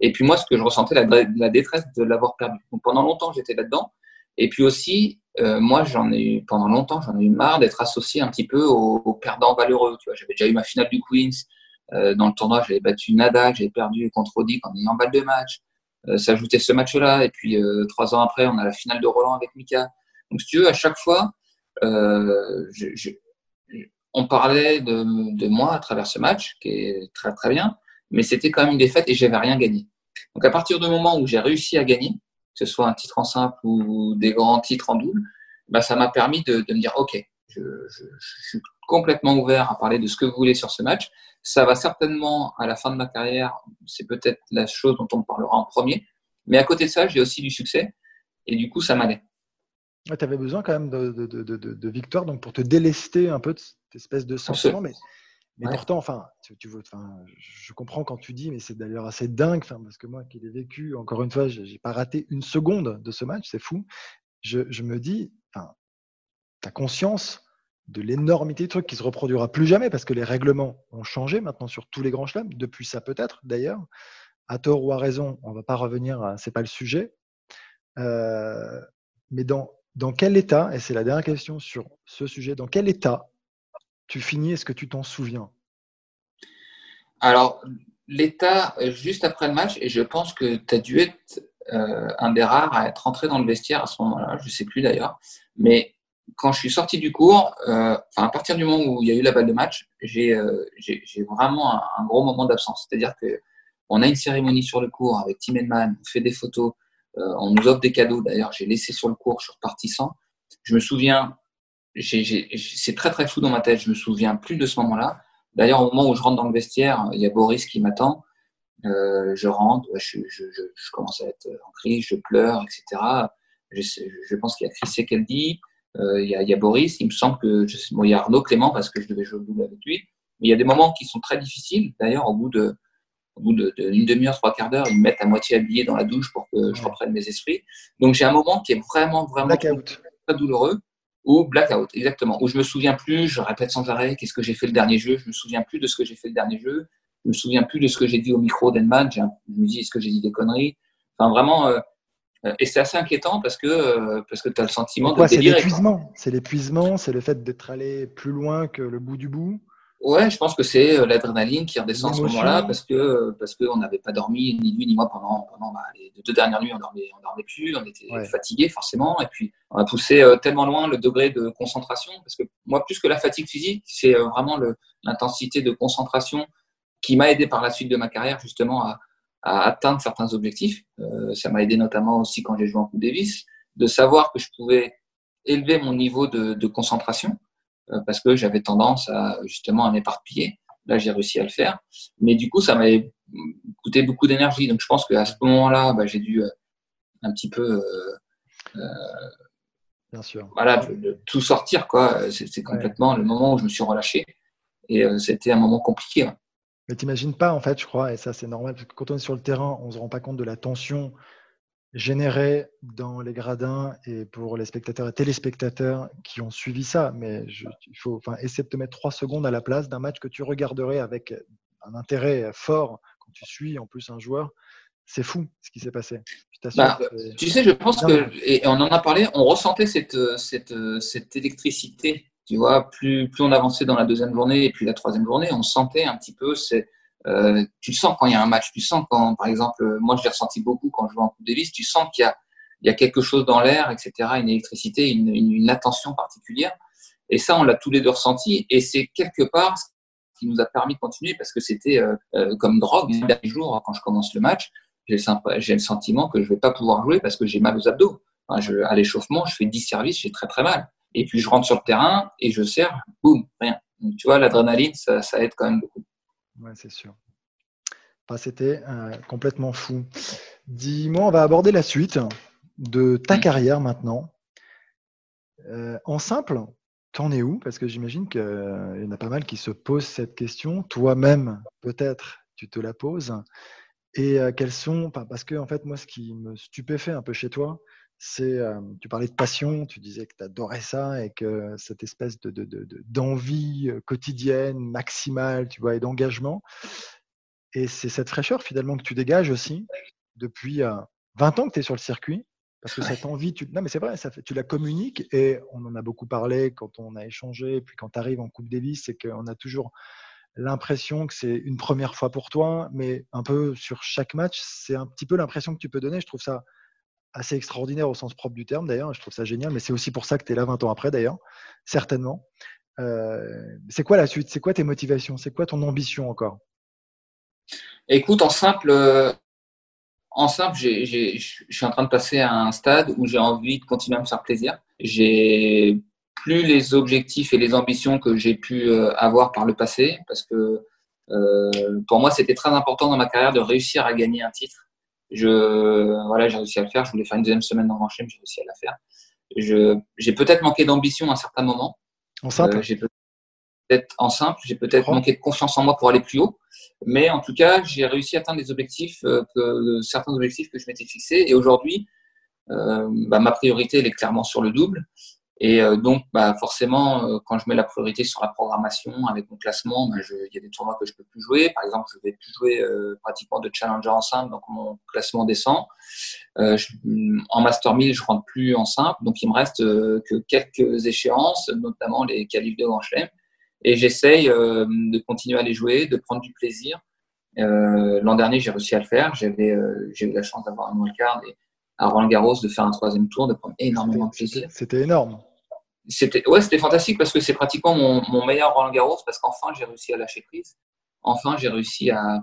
Et puis moi, ce que je ressentais, la, la détresse de l'avoir perdu. Donc, pendant longtemps, j'étais là-dedans. Et puis aussi, euh, moi, j'en ai eu, pendant longtemps, j'en ai eu marre d'être associé un petit peu aux, perdants valeureux. Tu vois, j'avais déjà eu ma finale du Queens. Euh, dans le tournoi, j'avais battu Nadal, j'avais perdu contre Roddick en ayant balle de match. Euh, s'ajouter ce match-là. Et puis, euh, trois ans après, on a la finale de Roland avec Mika. Donc, si tu veux, à chaque fois, euh, je, on parlait de, de, moi à travers ce match, qui est très très bien, mais c'était quand même une défaite et j'avais rien gagné. Donc à partir du moment où j'ai réussi à gagner, que ce soit un titre en simple ou des grands titres en double, bah, ça m'a permis de, de, me dire ok, je, je, je, suis complètement ouvert à parler de ce que vous voulez sur ce match. Ça va certainement, à la fin de ma carrière, c'est peut-être la chose dont on parlera en premier. Mais à côté de ça, j'ai aussi du succès. Et du coup, ça m'allait. tu avais besoin quand même de, de, de, de, victoire donc pour te délester un peu de cette espèce de sentiment. Mais, mais pourtant, enfin, tu, veux, enfin, je comprends quand tu dis, mais c'est d'ailleurs assez dingue, enfin, parce que moi qui l'ai vécu, encore une fois, je n'ai pas raté une seconde de ce match, c'est fou. Je, je, me dis, enfin, tu as conscience de l'énormité de trucs qui se reproduira plus jamais parce que les règlements ont changé maintenant sur tous les grands chelems, depuis ça peut-être d'ailleurs, à tort ou à raison, on ne va pas revenir, c'est pas le sujet. Euh, mais dans, quel état, et c'est la dernière question sur ce sujet, dans quel état tu finis, est-ce que tu t'en souviens? Alors, l'état juste après le match, et je pense que tu as dû être euh, un des rares à être entré dans le vestiaire à ce moment-là, je ne sais plus d'ailleurs, mais quand je suis sorti du cours, euh, à partir du moment où il y a eu la balle de match, j'ai euh, vraiment un, gros moment d'absence. C'est-à-dire que on a une cérémonie sur le cours avec Tim Edman, on fait des photos, euh, on nous offre des cadeaux. D'ailleurs, j'ai laissé sur le cours, je suis reparti sans. Je me souviens, c'est très très fou dans ma tête, je me souviens plus de ce moment-là. D'ailleurs, au moment où je rentre dans le vestiaire, il y a Boris qui m'attend. Je rentre, je, commence à être en crise, je pleure, etc. Je, pense qu'il y a Chris dit. Euh, il y, y, a Boris, il me semble que bon, il y a Arnaud Clément parce que je devais jouer au double avec lui. Mais il y a des moments qui sont très difficiles. D'ailleurs, au bout de au bout d'une de, demi-heure, trois quarts d'heure, ils me mettent à moitié habillé dans la douche pour que je reprenne mes esprits. Donc j'ai un moment qui est vraiment vraiment très, douloureux ou blackout, exactement. Où je me souviens plus, je répète sans arrêt qu'est-ce que j'ai fait le dernier jeu? Je me souviens plus de ce que j'ai fait le dernier jeu. Je me souviens plus de ce que j'ai dit au micro d'Enman. Je me dis est-ce que j'ai dit des conneries? Enfin vraiment, euh, et c'est assez inquiétant parce que, euh, parce que tu as le sentiment de C'est l'épuisement. C'est l'épuisement, c'est le fait d'être allé plus loin que le bout du bout. Ouais, je pense que c'est euh, l'adrénaline qui redescend à ce moment-là parce que parce qu'on n'avait pas dormi ni lui ni moi pendant, pendant bah, les deux dernières nuits, on dormait, on dormait plus, on était fatigués fatigué forcément, et puis on a poussé tellement loin le degré de concentration parce que moi plus que la fatigue physique, c'est vraiment l'intensité de concentration qui m'a aidé par la suite de ma carrière justement à, à atteindre certains objectifs. Euh, ça m'a aidé notamment aussi quand j'ai joué en Coupe Davis, de savoir que je pouvais élever mon niveau de, de concentration euh, parce que j'avais tendance à justement à m'éparpiller. Là, j'ai réussi à le faire, mais du coup, ça m'avait coûté beaucoup d'énergie. Donc, je pense qu'à ce moment-là, bah, j'ai dû euh, un petit peu Bien sûr. Voilà, de, tout sortir, quoi. C'est complètement le moment où je me suis relâché. Et c'était un moment compliqué. Mais t'imagines pas, en fait, je crois, et ça c'est normal, parce que quand on est sur le terrain, on ne se rend pas compte de la tension générée dans les gradins et pour les spectateurs et téléspectateurs qui ont suivi ça. Mais il faut enfin, essayer de te mettre trois secondes à la place d'un match que tu regarderais avec un intérêt fort quand tu suis en plus un joueur. C'est fou ce qui s'est passé. Bah, tu sais, je pense que, et on en a parlé, on ressentait cette, cette, cette électricité tu vois, plus, plus on avançait dans la deuxième journée et puis la troisième journée, on sentait un petit peu, c'est, euh, tu sens quand il y a un match, tu sens quand, par exemple, moi je l'ai ressenti beaucoup quand je joue en Coupe Davis, tu sens qu'il y a, il y a quelque chose dans l'air, etc., une électricité, une, une, attention particulière. Et ça, on l'a tous les deux ressenti. Et c'est quelque part ce qui nous a permis de continuer parce que c'était euh, euh, comme drogue. Les derniers jours, quand je commence le match, j'ai le, le sentiment que je vais pas pouvoir jouer parce que j'ai mal aux abdos. à l'échauffement, je fais 10 services, j'ai très très mal. Et puis je rentre sur le terrain et je sers, boum, rien. Donc, tu vois, l'adrénaline, ça, ça, aide quand même beaucoup. Ouais, c'est sûr. C'était euh, complètement fou. Dis-moi, on va aborder la suite de ta mmh. carrière maintenant. Euh, en simple, t'en es où? Parce que j'imagine qu'il y en a pas mal qui se posent cette question. Toi-même, peut-être, tu te la poses. Et euh, quelles sont, parce que en fait, moi, ce qui me stupéfait un peu chez toi, c'est, tu parlais de passion, tu disais que tu adorais ça et que cette espèce de, d'envie quotidienne, maximale, tu vois, et d'engagement. Et c'est cette fraîcheur finalement que tu dégages aussi depuis 20 ans que tu es sur le circuit. Parce que cette envie, tu... non mais c'est vrai, ça fait... tu la communiques et on en a beaucoup parlé quand on a échangé. Et puis quand tu arrives en Coupe Davis, c'est qu'on a toujours l'impression que c'est une première fois pour toi, mais un peu sur chaque match, c'est un petit peu l'impression que tu peux donner. Je trouve ça assez extraordinaire au sens propre du terme d'ailleurs, je trouve ça génial, mais c'est aussi pour ça que tu es là 20 ans après d'ailleurs, certainement. Euh, c'est quoi la suite? C'est quoi tes motivations? C'est quoi ton ambition encore? Écoute, en simple, euh, en simple je suis en train de passer à un stade où j'ai envie de continuer à me faire plaisir. J'ai plus les objectifs et les ambitions que j'ai pu euh, avoir par le passé, parce que pour moi, c'était très important dans ma carrière de réussir à gagner un titre. Je, voilà, j'ai réussi à le faire. Je voulais faire une deuxième semaine dans Chelem, j'ai réussi à la faire. Je, j'ai peut-être manqué d'ambition à un certain moment. En simple euh, J'ai peut-être en simple, j'ai peut-être manqué de confiance en moi pour aller plus haut. Mais en tout cas, j'ai réussi à atteindre des objectifs, euh, que, certains objectifs que je m'étais fixés. Et aujourd'hui, euh, bah, ma priorité, elle est clairement sur le double. Et euh, donc, bah, forcément, euh, quand je mets la priorité sur la programmation avec mon classement, bah, il y a des tournois que je peux plus jouer. Par exemple, je vais plus jouer euh, pratiquement de challenger en simple, donc mon classement descend. en Master 1000, je rentre plus en simple, donc il me reste que quelques échéances, notamment les qualifs de Grand Chelem. Et j'essaye de continuer à les jouer, de prendre du plaisir. L'an dernier, j'ai réussi à le faire. J'avais, j'ai eu la chance d'avoir un wildcard et à Roland Garros de faire un troisième tour, de prendre énormément de plaisir. C'était énorme c'était ouais, c'était fantastique parce que c'est pratiquement mon, mon, meilleur Roland Garros parce qu'enfin j'ai réussi à lâcher prise. Enfin, j'ai réussi à,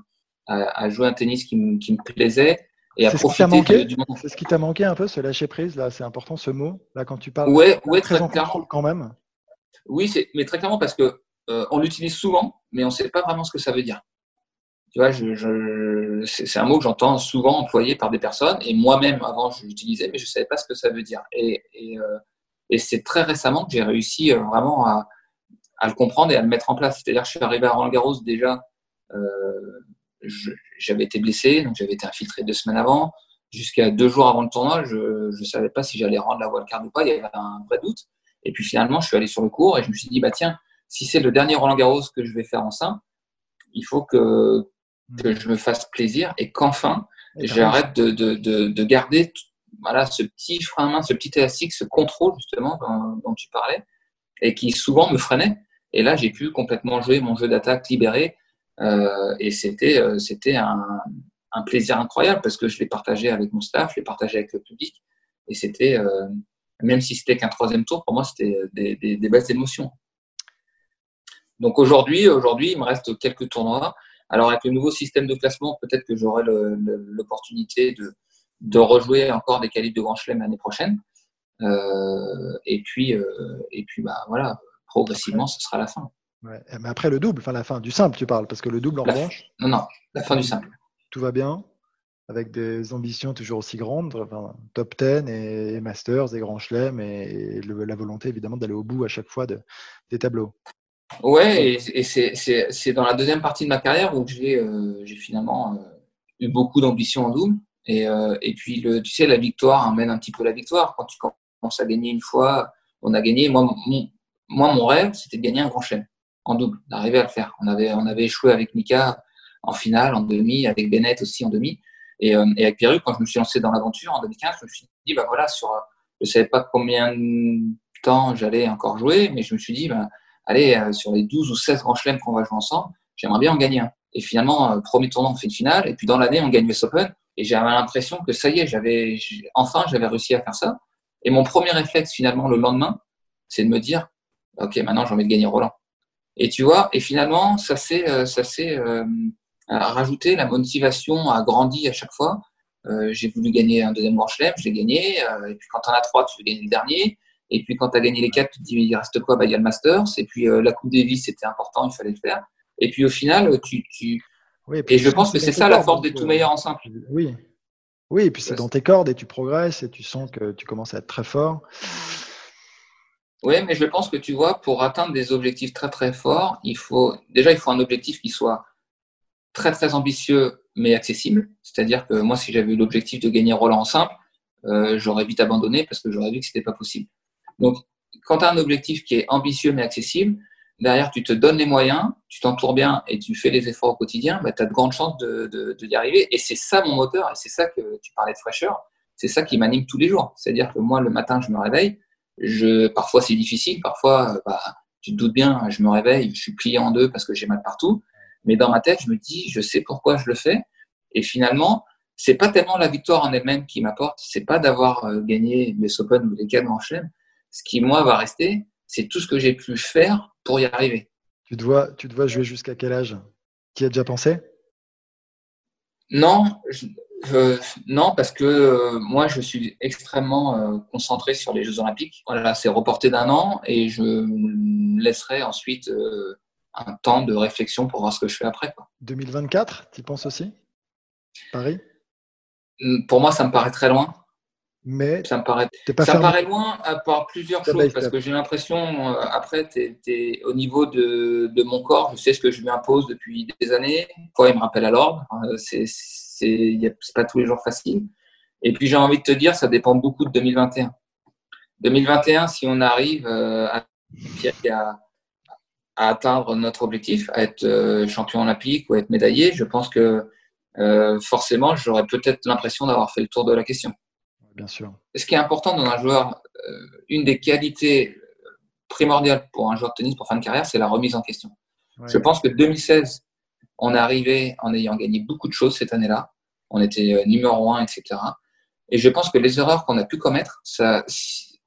à, jouer un tennis qui, me, qui me plaisait et à profiter du monde. C'est ce qui t'a manqué un peu, ce lâcher prise là. C'est important ce mot là quand tu parles. Ouais, ouais, très, clairement. quand même. Oui, mais très clairement parce que euh, on l'utilise souvent, mais on ne sait pas vraiment ce que ça veut dire. Tu vois, je, je, c'est un mot que j'entends souvent employé par des personnes et moi-même avant je l'utilisais, mais je ne savais pas ce que ça veut dire. Et, et euh, et c'est très récemment que j'ai réussi euh, vraiment à, à, le comprendre et à le mettre en place. C'est-à-dire que je suis arrivé à Roland Garros déjà, euh, j'avais été blessé, donc j'avais été infiltré deux semaines avant. Jusqu'à deux jours avant le tournoi, je ne savais pas si j'allais rendre la wildcard ou pas. Il y avait un vrai doute. Et puis finalement, je suis allé sur le cours et je me suis dit, bah tiens, si c'est le dernier Roland Garros que je vais faire en simple, il faut que, que je me fasse plaisir et qu'enfin, j'arrête de, de, de, de, garder voilà, ce petit frein à main, ce petit élastique, ce contrôle justement dont, tu parlais, et qui souvent me freinait. Et là, j'ai pu complètement jouer mon jeu d'attaque libéré. Euh, et c'était euh, un, plaisir incroyable parce que je l'ai partagé avec mon staff, je l'ai partagé avec le public. Et c'était, euh, même si c'était qu'un troisième tour, pour moi, c'était des, des, des belles émotions. Donc aujourd'hui, aujourd'hui, il me reste quelques tournois. Alors avec le nouveau système de classement, peut-être que j'aurai l'opportunité de, de rejouer encore des qualifs de Grand Chelem l'année prochaine. Euh, et puis, euh, et puis bah, voilà, progressivement, ce sera la fin. Ouais. Mais après le double, enfin la fin du simple, tu parles, parce que le double en revanche. Non, non, la fin du simple. Tout va bien, avec des ambitions toujours aussi grandes, enfin, top 10 et, Masters et Grand Chelem, et, la volonté évidemment d'aller au bout à chaque fois de, des tableaux. Ouais, et, c'est dans la deuxième partie de ma carrière où j'ai euh, finalement eu beaucoup d'ambition en double. Et, et puis, le, tu sais, la victoire amène un petit peu la victoire. Quand tu, commence à gagner une fois, on a gagné. Moi, mon, moi, mon rêve, c'était de gagner un grand chelem en double, d'arriver à le faire. On avait, on avait échoué avec Mika en finale, en demi, avec Bennett aussi en demi. Et, euh, avec Pierre, quand je me suis lancé dans l'aventure en 2015, je me suis dit, bah voilà, sur, je savais pas combien de temps j'allais encore jouer, mais je me suis dit, bah, allez, euh, sur les 12 ou 16 grands chelems qu'on va jouer ensemble, j'aimerais bien en gagner un. Et finalement, euh, premier tournoi, on fait une finale, et puis dans l'année, on gagne US Open. Et j'avais l'impression que ça y est, j'avais, enfin, j'avais réussi à faire ça. Et mon premier réflexe, finalement, le lendemain, c'est de me dire, OK, maintenant, j'ai envie de gagner Roland. Et tu vois, et finalement, ça s'est, euh, ça s'est euh, rajouté, la motivation a grandi à chaque fois. Euh, j'ai voulu gagner un deuxième Grand Chelem, je l'ai gagné. et puis quand tu en as trois, tu veux gagner le dernier. Et puis quand tu as gagné les quatre, tu te dis, il reste quoi? Bah, Il y a le Masters. Et puis la Coupe Davis, c'était important, il fallait le faire. Et puis au final, tu. tu... Oui, et, je pense que c'est ça la force des tout meilleurs en simple. Oui, oui, et puis c'est dans tes cordes et tu progresses et tu sens que tu commences à être très fort. Oui, mais je pense que tu vois, pour atteindre des objectifs très très forts, il faut déjà il faut un objectif qui soit très très ambitieux mais accessible. C'est-à-dire que moi, si j'avais eu l'objectif de gagner Roland en simple, euh, j'aurais vite abandonné parce que j'aurais vu que c'était pas possible. Donc, quand tu as un objectif qui est ambitieux mais accessible, derrière, tu te donnes les moyens, tu t'entoures bien et tu fais les efforts au quotidien, bah, tu as de grandes chances de, de, de, y arriver. Et c'est ça mon moteur, et c'est ça que tu parlais de fraîcheur, c'est ça qui m'anime tous les jours. C'est-à-dire que moi, le matin, je me réveille, je, parfois c'est difficile, parfois, bah, tu te doutes bien, je me réveille, je suis plié en deux parce que j'ai mal partout. Mais dans ma tête, je me dis, je sais pourquoi je le fais. Et finalement, c'est pas tellement la victoire en elle-même qui m'apporte, c'est pas d'avoir euh, gagné les Open ou les quatre en chaîne. Ce qui, moi, va rester, c'est tout ce que j'ai pu faire pour y arriver. Tu dois, tu dois jouer jusqu'à quel âge? Tu y as déjà pensé? Non, non, parce que euh, moi, je suis extrêmement euh, concentré sur les Jeux Olympiques. Voilà, c'est reporté d'un an et je laisserai ensuite euh, un temps de réflexion pour voir ce que je fais après. 2024, tu y penses aussi? Paris? Pour moi, ça me paraît très loin. Mais ça me paraît, ça paraît loin à part plusieurs choses parce que j'ai l'impression, euh, après, es, au niveau de, de, mon corps, je sais ce que je lui impose depuis des années. Quoi, il me rappelle à l'ordre. Euh, c'est pas tous les jours facile. Et puis j'ai envie de te dire, ça dépend beaucoup de 2021. 2021, si on arrive euh, à, à, à atteindre notre objectif, à être champion olympique ou à être médaillé, je pense que forcément, j'aurais peut-être l'impression d'avoir fait le tour de la question bien sûr. Ce qui est important dans un joueur, euh, une des qualités primordiales pour un joueur de tennis pour fin de carrière, c'est la remise en question. Je pense que 2016, on est arrivé en ayant gagné beaucoup de choses cette année-là. On était euh, numéro un, etc. Et je pense que les erreurs qu'on a pu commettre, ça,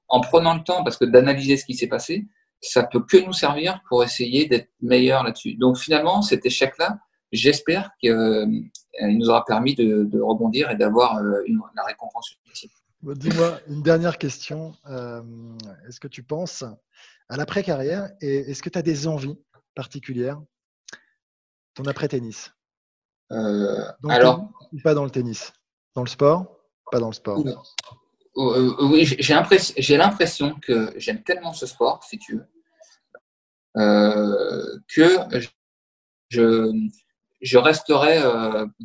en prenant le temps, parce que d'analyser ce qui s'est passé, ça peut que nous servir pour essayer d'être meilleur là-dessus. Donc finalement, cet échec-là, j'espère qu'il euh, nous aura permis de, rebondir et d'avoir la récompense Dis-moi une dernière question. Euh, est-ce que tu penses à l'après-carrière et est-ce que tu as des envies particulières? Ton après-tennis euh, Alors, pas dans le tennis? Dans le sport Pas dans le sport? Euh, Oui, j'ai l'impression que j'aime tellement ce sport, si tu veux, que je, je resterai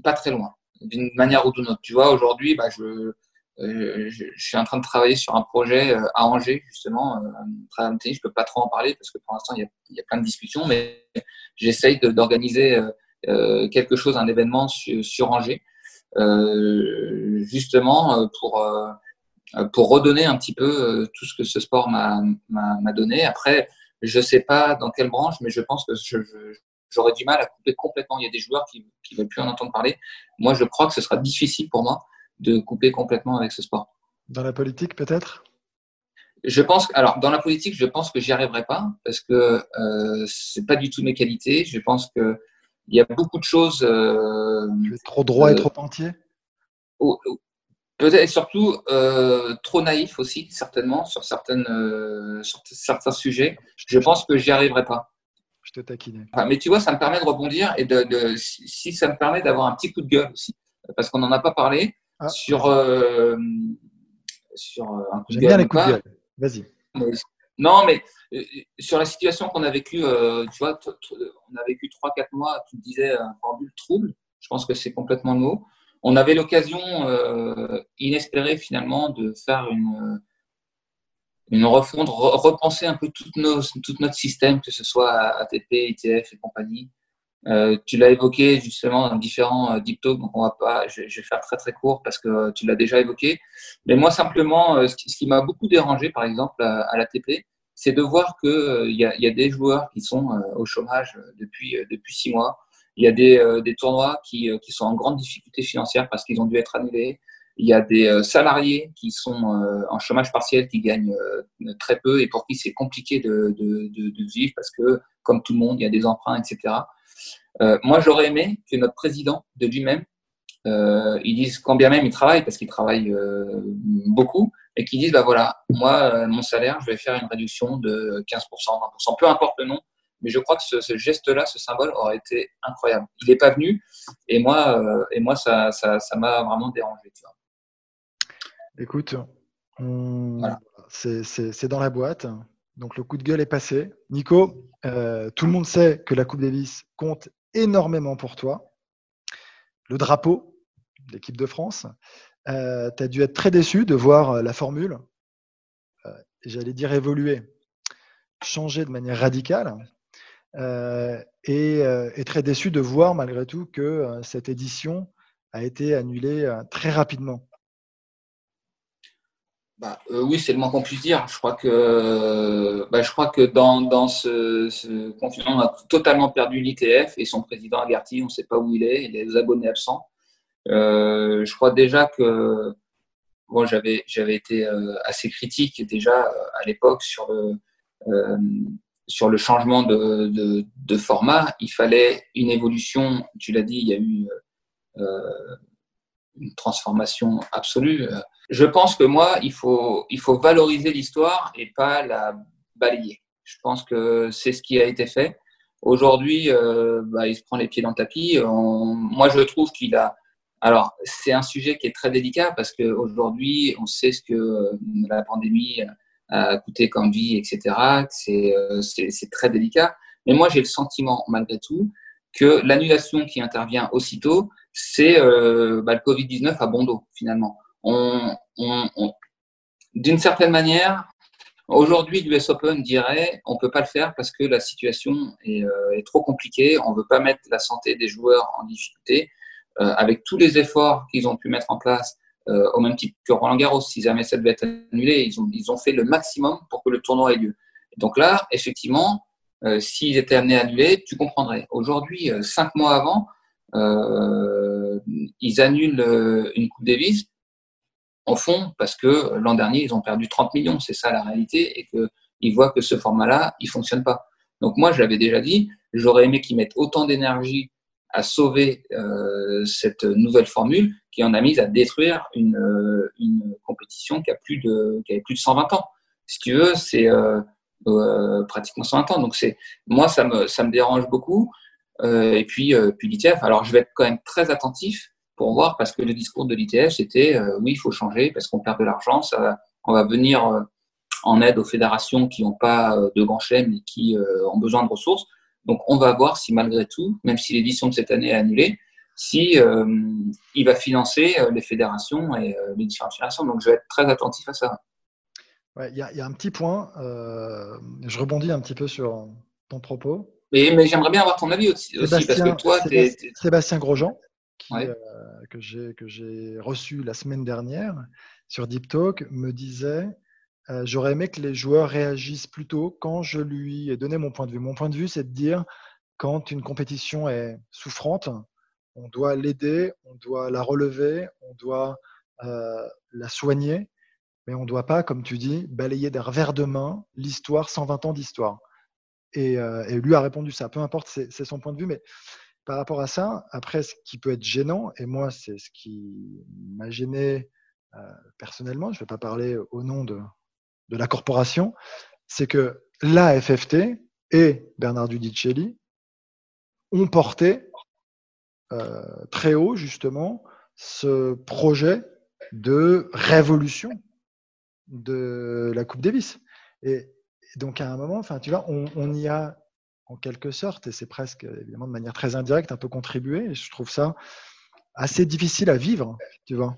pas très loin, d'une manière ou d'une autre. Tu vois, aujourd'hui, bah, je euh, je, suis en train de travailler sur un projet euh, à Angers, justement. Euh, je ne peux pas trop en parler parce que pour l'instant, il, y a, plein de discussions, mais j'essaye d'organiser quelque chose, un événement sur, Angers, justement pour, pour redonner un petit peu tout ce que ce sport m'a donné. Après, je ne sais pas dans quelle branche, mais je pense que j'aurais du mal à couper complètement. Il y a des joueurs qui ne veulent plus en entendre parler. Moi, je crois que ce sera difficile pour moi de couper complètement avec ce sport. Dans la politique, peut-être? Je pense, alors dans la politique, je pense que j'y arriverai pas parce que euh, c'est pas du tout mes qualités. Je pense que il y a beaucoup de choses. trop droit et trop entier? Peut-être surtout euh, trop naïf aussi, certainement, sur, certaines, euh, sur certains sujets. Je pense que j'y arriverai pas. Je te taquine. mais tu vois, ça me permet de rebondir et de, de si ça me permet d'avoir un petit coup de gueule aussi, parce qu'on n'en a pas parlé ah. sur, euh, sur un coup de gueule. bien les coups de gueule. Vas-y. Non, mais sur la situation qu'on a vécue, tu vois, on a vécu 3-4 mois, tu disais, un pendule trouble. Je pense que c'est complètement le mot on avait l'occasion euh, inespérée finalement de faire une, une refonte, repenser un peu tout, nos, tout notre système, que ce soit ATP, ETF et compagnie. Euh, tu l'as évoqué justement dans différents euh, deep talks, donc on va pas, je, vais faire très très court parce que tu l'as déjà évoqué. Mais moi simplement, euh, ce qui, m'a beaucoup dérangé par exemple à, l'ATP, c'est de voir qu'il y, a, y a des joueurs qui sont au chômage depuis, depuis six mois, il y a des, euh, des tournois qui, euh, qui, sont en grande difficulté financière parce qu'ils ont dû être annulés. Il y a des euh, salariés qui sont en chômage partiel, qui gagnent très peu et pour qui c'est compliqué de, de, de, vivre parce que, comme tout le monde, il y a des emprunts, etc. Euh, moi, j'aurais aimé que notre président de lui-même, euh, il dise quand bien même il travaille, parce qu'il travaille euh, beaucoup, et qu'il dise, bah voilà, moi, mon salaire, je vais faire une réduction de 15%, 20%, peu importe le nom, mais je crois que ce, geste-là, ce symbole aurait été incroyable. Il n'est pas venu et moi, euh, et moi ça, ça, m'a vraiment dérangé. Écoute, c'est dans la boîte. Donc le coup de gueule est passé. Nico, euh, tout le monde sait que la Coupe Davis compte énormément pour toi. Le drapeau de l'équipe de France. Euh, tu as dû être très déçu de voir la formule, j'allais dire évoluer, changer de manière radicale. Euh, euh, et, très déçu de voir malgré tout que euh, cette édition a été annulée très rapidement. Bah, oui, c'est le moins qu'on puisse dire. Je crois que, bah, je crois que dans, dans ce, ce, confinement, on a totalement perdu l'ITF et son président Agarty, on ne sait pas où il est, il est des abonnés absents. je crois déjà que bon, j'avais, j'avais été assez critique déjà à l'époque sur le, sur le changement de, de, format, il fallait une évolution. Tu l'as dit, il y a eu euh, une transformation absolue. Je pense que moi, il faut, il faut valoriser l'histoire et pas la balayer. Je pense que c'est ce qui a été fait. Aujourd'hui, euh, bah, il se prend les pieds dans le tapis. moi, je trouve qu'il a. Alors, c'est un sujet qui est très délicat parce qu'aujourd'hui, on sait ce que la pandémie à coûter comme vie, etc. Euh, c'est très délicat. Mais moi, j'ai le sentiment, malgré tout, que l'annulation qui intervient aussitôt, c'est euh, bah, le Covid-19 à bon dos, finalement. On, on, D'une certaine manière, aujourd'hui, l'US Open dirait on peut pas le faire parce que la situation est, euh, est trop compliquée, on veut pas mettre la santé des joueurs en difficulté. Euh, avec tous les efforts qu'ils ont pu mettre en place euh, au même titre que Roland Garros. Si jamais ça devait être annulé, ils ont, ils ont fait le maximum pour que le tournoi ait lieu. Donc là, effectivement, euh, s'ils étaient amenés à annuler, tu comprendrais. Aujourd'hui, euh, cinq mois avant, ils annulent euh, une Coupe Davis en fond parce que l'an dernier, ils ont perdu 30 millions. C'est ça la réalité et qu'ils voient que ce format-là, il fonctionne pas. Donc moi, je l'avais déjà dit, j'aurais aimé qu'ils mettent autant d'énergie à sauver euh, cette nouvelle formule qui en a mis à détruire une, euh, compétition qui a plus de qui avait plus de 120 ans. Si tu veux, c'est euh, euh pratiquement 120 ans. Donc c'est moi ça me ça me dérange beaucoup. Euh, et puis puis l'ITF. Alors je vais être quand même très attentif pour voir parce que le discours de l'ITF c'était oui il faut changer parce qu'on perd de l'argent. On va venir en aide aux fédérations qui n'ont pas de grand chelem et qui ont besoin de ressources. Donc, on va voir si malgré tout, même si l'édition de cette année est annulée, si euh, il va financer euh, les fédérations et euh, les différentes fédérations. Donc, je vais être très attentif à ça. Il y, a un petit point. je rebondis un petit peu sur ton propos. Mais, mais j'aimerais bien avoir ton avis aussi, parce que toi, Sébastien, Sébastien Grosjean, que j'ai reçu la semaine dernière sur Deep Talk, me disait euh, j'aurais aimé que les joueurs réagissent plus tôt quand je lui ai donné mon point de vue. Mon point de vue, c'est de dire quand une compétition est souffrante, on doit l'aider, on doit la relever, on doit euh, la soigner, mais on ne doit pas, comme tu dis, balayer d'un revers de main l'histoire, 120 ans d'histoire. Et, euh, et, lui a répondu ça, peu importe, c'est son point de vue, mais par rapport à ça, après, ce qui peut être gênant, et moi, c'est ce qui m'a gêné euh, personnellement, je ne vais pas parler au nom de, de la corporation, c'est que la FFT et Bernard Dudicelli ont porté euh, très haut, justement, ce projet de révolution de la Coupe Davis. Et, donc, à un moment, enfin, tu vois, on, y a en quelque sorte, et c'est presque évidemment de manière très indirecte, un peu contribué. Je trouve ça assez difficile à vivre, tu vois.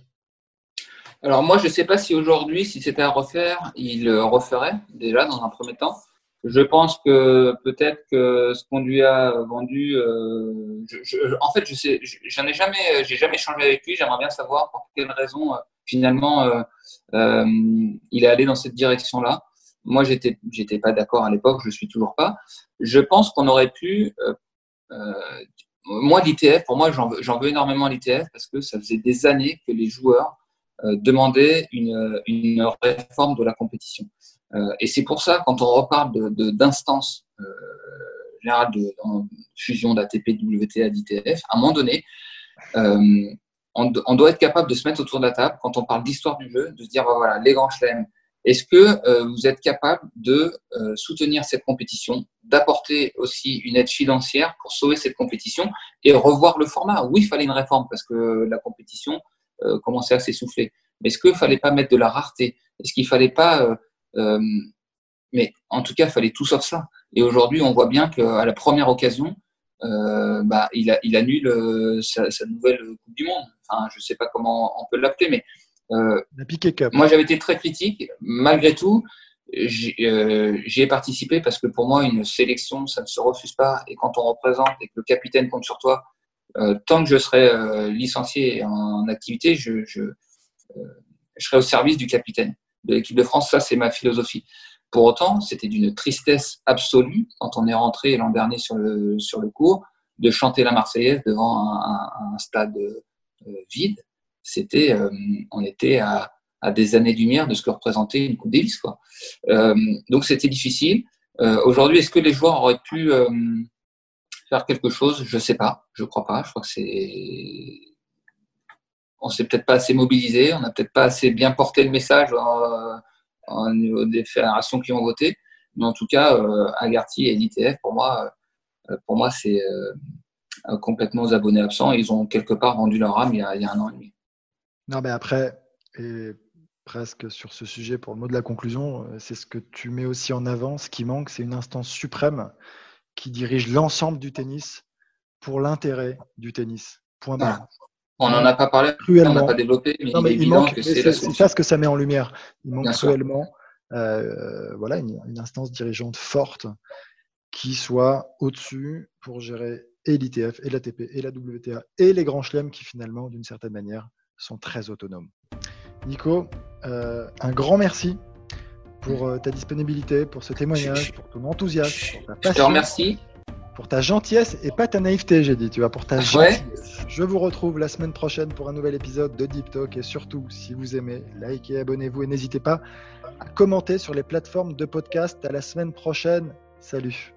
Alors moi, je ne sais pas si aujourd'hui, si c'était à refaire, il le referait déjà dans un premier temps. Je pense que peut-être que ce qu'on lui a vendu, euh, en fait, je sais, j'en ai jamais, j'ai jamais échangé avec lui. J'aimerais bien savoir pour quelle raison euh, finalement euh, il est allé dans cette direction-là. Moi, j'étais, j'étais pas d'accord à l'époque, je suis toujours pas. Je pense qu'on aurait pu, euh, euh, moi, l'ITF, pour moi, j'en veux, énormément à l'ITF parce que ça faisait des années que les joueurs euh, demandaient une, réforme de la compétition. Euh, et c'est pour ça, quand on reparle d'instances euh, générales de, fusion d'ATP, WTA, d'ITF, à un moment donné, on, on, doit être capable de se mettre autour de la table quand on parle d'histoire du jeu, de se dire voilà, les grands chelems, est-ce que euh, vous êtes capable de euh, soutenir cette compétition, d'apporter aussi une aide financière pour sauver cette compétition et revoir le format? Oui, il fallait une réforme parce que la compétition euh, commençait à s'essouffler. Mais est-ce qu'il ne fallait pas mettre de la rareté? Est-ce qu'il ne fallait pas... mais en tout cas, il fallait tout sauf ça. Et aujourd'hui, on voit bien qu'à la première occasion, bah, il, annule sa, sa, nouvelle Coupe du Monde. Enfin, je ne sais pas comment on peut l'appeler, mais euh, moi, j'avais été très critique. Malgré tout, euh, j'y ai participé parce que pour moi, une sélection, ça ne se refuse pas. Et quand on représente et que le capitaine compte sur toi, euh, tant que je serai euh, licencié en activité, je, je, euh, je, serai au service du capitaine de l'équipe de France. Ça, c'est ma philosophie. Pour autant, c'était d'une tristesse absolue quand on est rentré l'an dernier sur le, sur le cours de chanter la Marseillaise devant un, un, un stade vide c'était, euh, on était à, à des années-lumière de ce que représentait une Coupe Davis. Quoi. Euh, donc c'était difficile. Euh, aujourd'hui, est-ce que les joueurs auraient pu faire quelque chose? Je ne sais pas. Je ne crois pas. Je crois que c'est. On s'est peut-être pas assez mobilisé. On n'a peut-être pas assez bien porté le message au niveau des fédérations qui ont voté. Mais en tout cas, Agarty et l'ITF, pour moi, pour moi, c'est complètement aux abonnés absents. Ils ont quelque part vendu leur âme il y a, il y a un an et demi. Non, mais après, et presque sur ce sujet, pour le mot de la conclusion, euh, c'est ce que tu mets aussi en avant. Ce qui manque, c'est une instance suprême qui dirige l'ensemble du tennis pour l'intérêt du tennis. Point barre. On n'en a pas parlé, cruellement. on n'a pas développé, mais, non, mais il, il manque c'est ça ce que ça met en lumière. Il manque Bien cruellement euh, voilà, une, une, instance dirigeante forte qui soit au-dessus pour gérer et l'ITF, et l'ATP, et la WTA, et les grands chelems qui finalement, d'une certaine manière, sont très autonomes. Nico, euh, un grand merci pour euh, ta disponibilité, pour ce témoignage, pour ton enthousiasme, pour ta passion. Je te remercie. Pour ta gentillesse et pas ta naïveté, j'ai dit, tu vois, pour ta gentillesse. Ouais. Je vous retrouve la semaine prochaine pour un nouvel épisode de Deep Talk et surtout, si vous aimez, likez, abonnez-vous et n'hésitez pas à commenter sur les plateformes de podcast. À la semaine prochaine. Salut.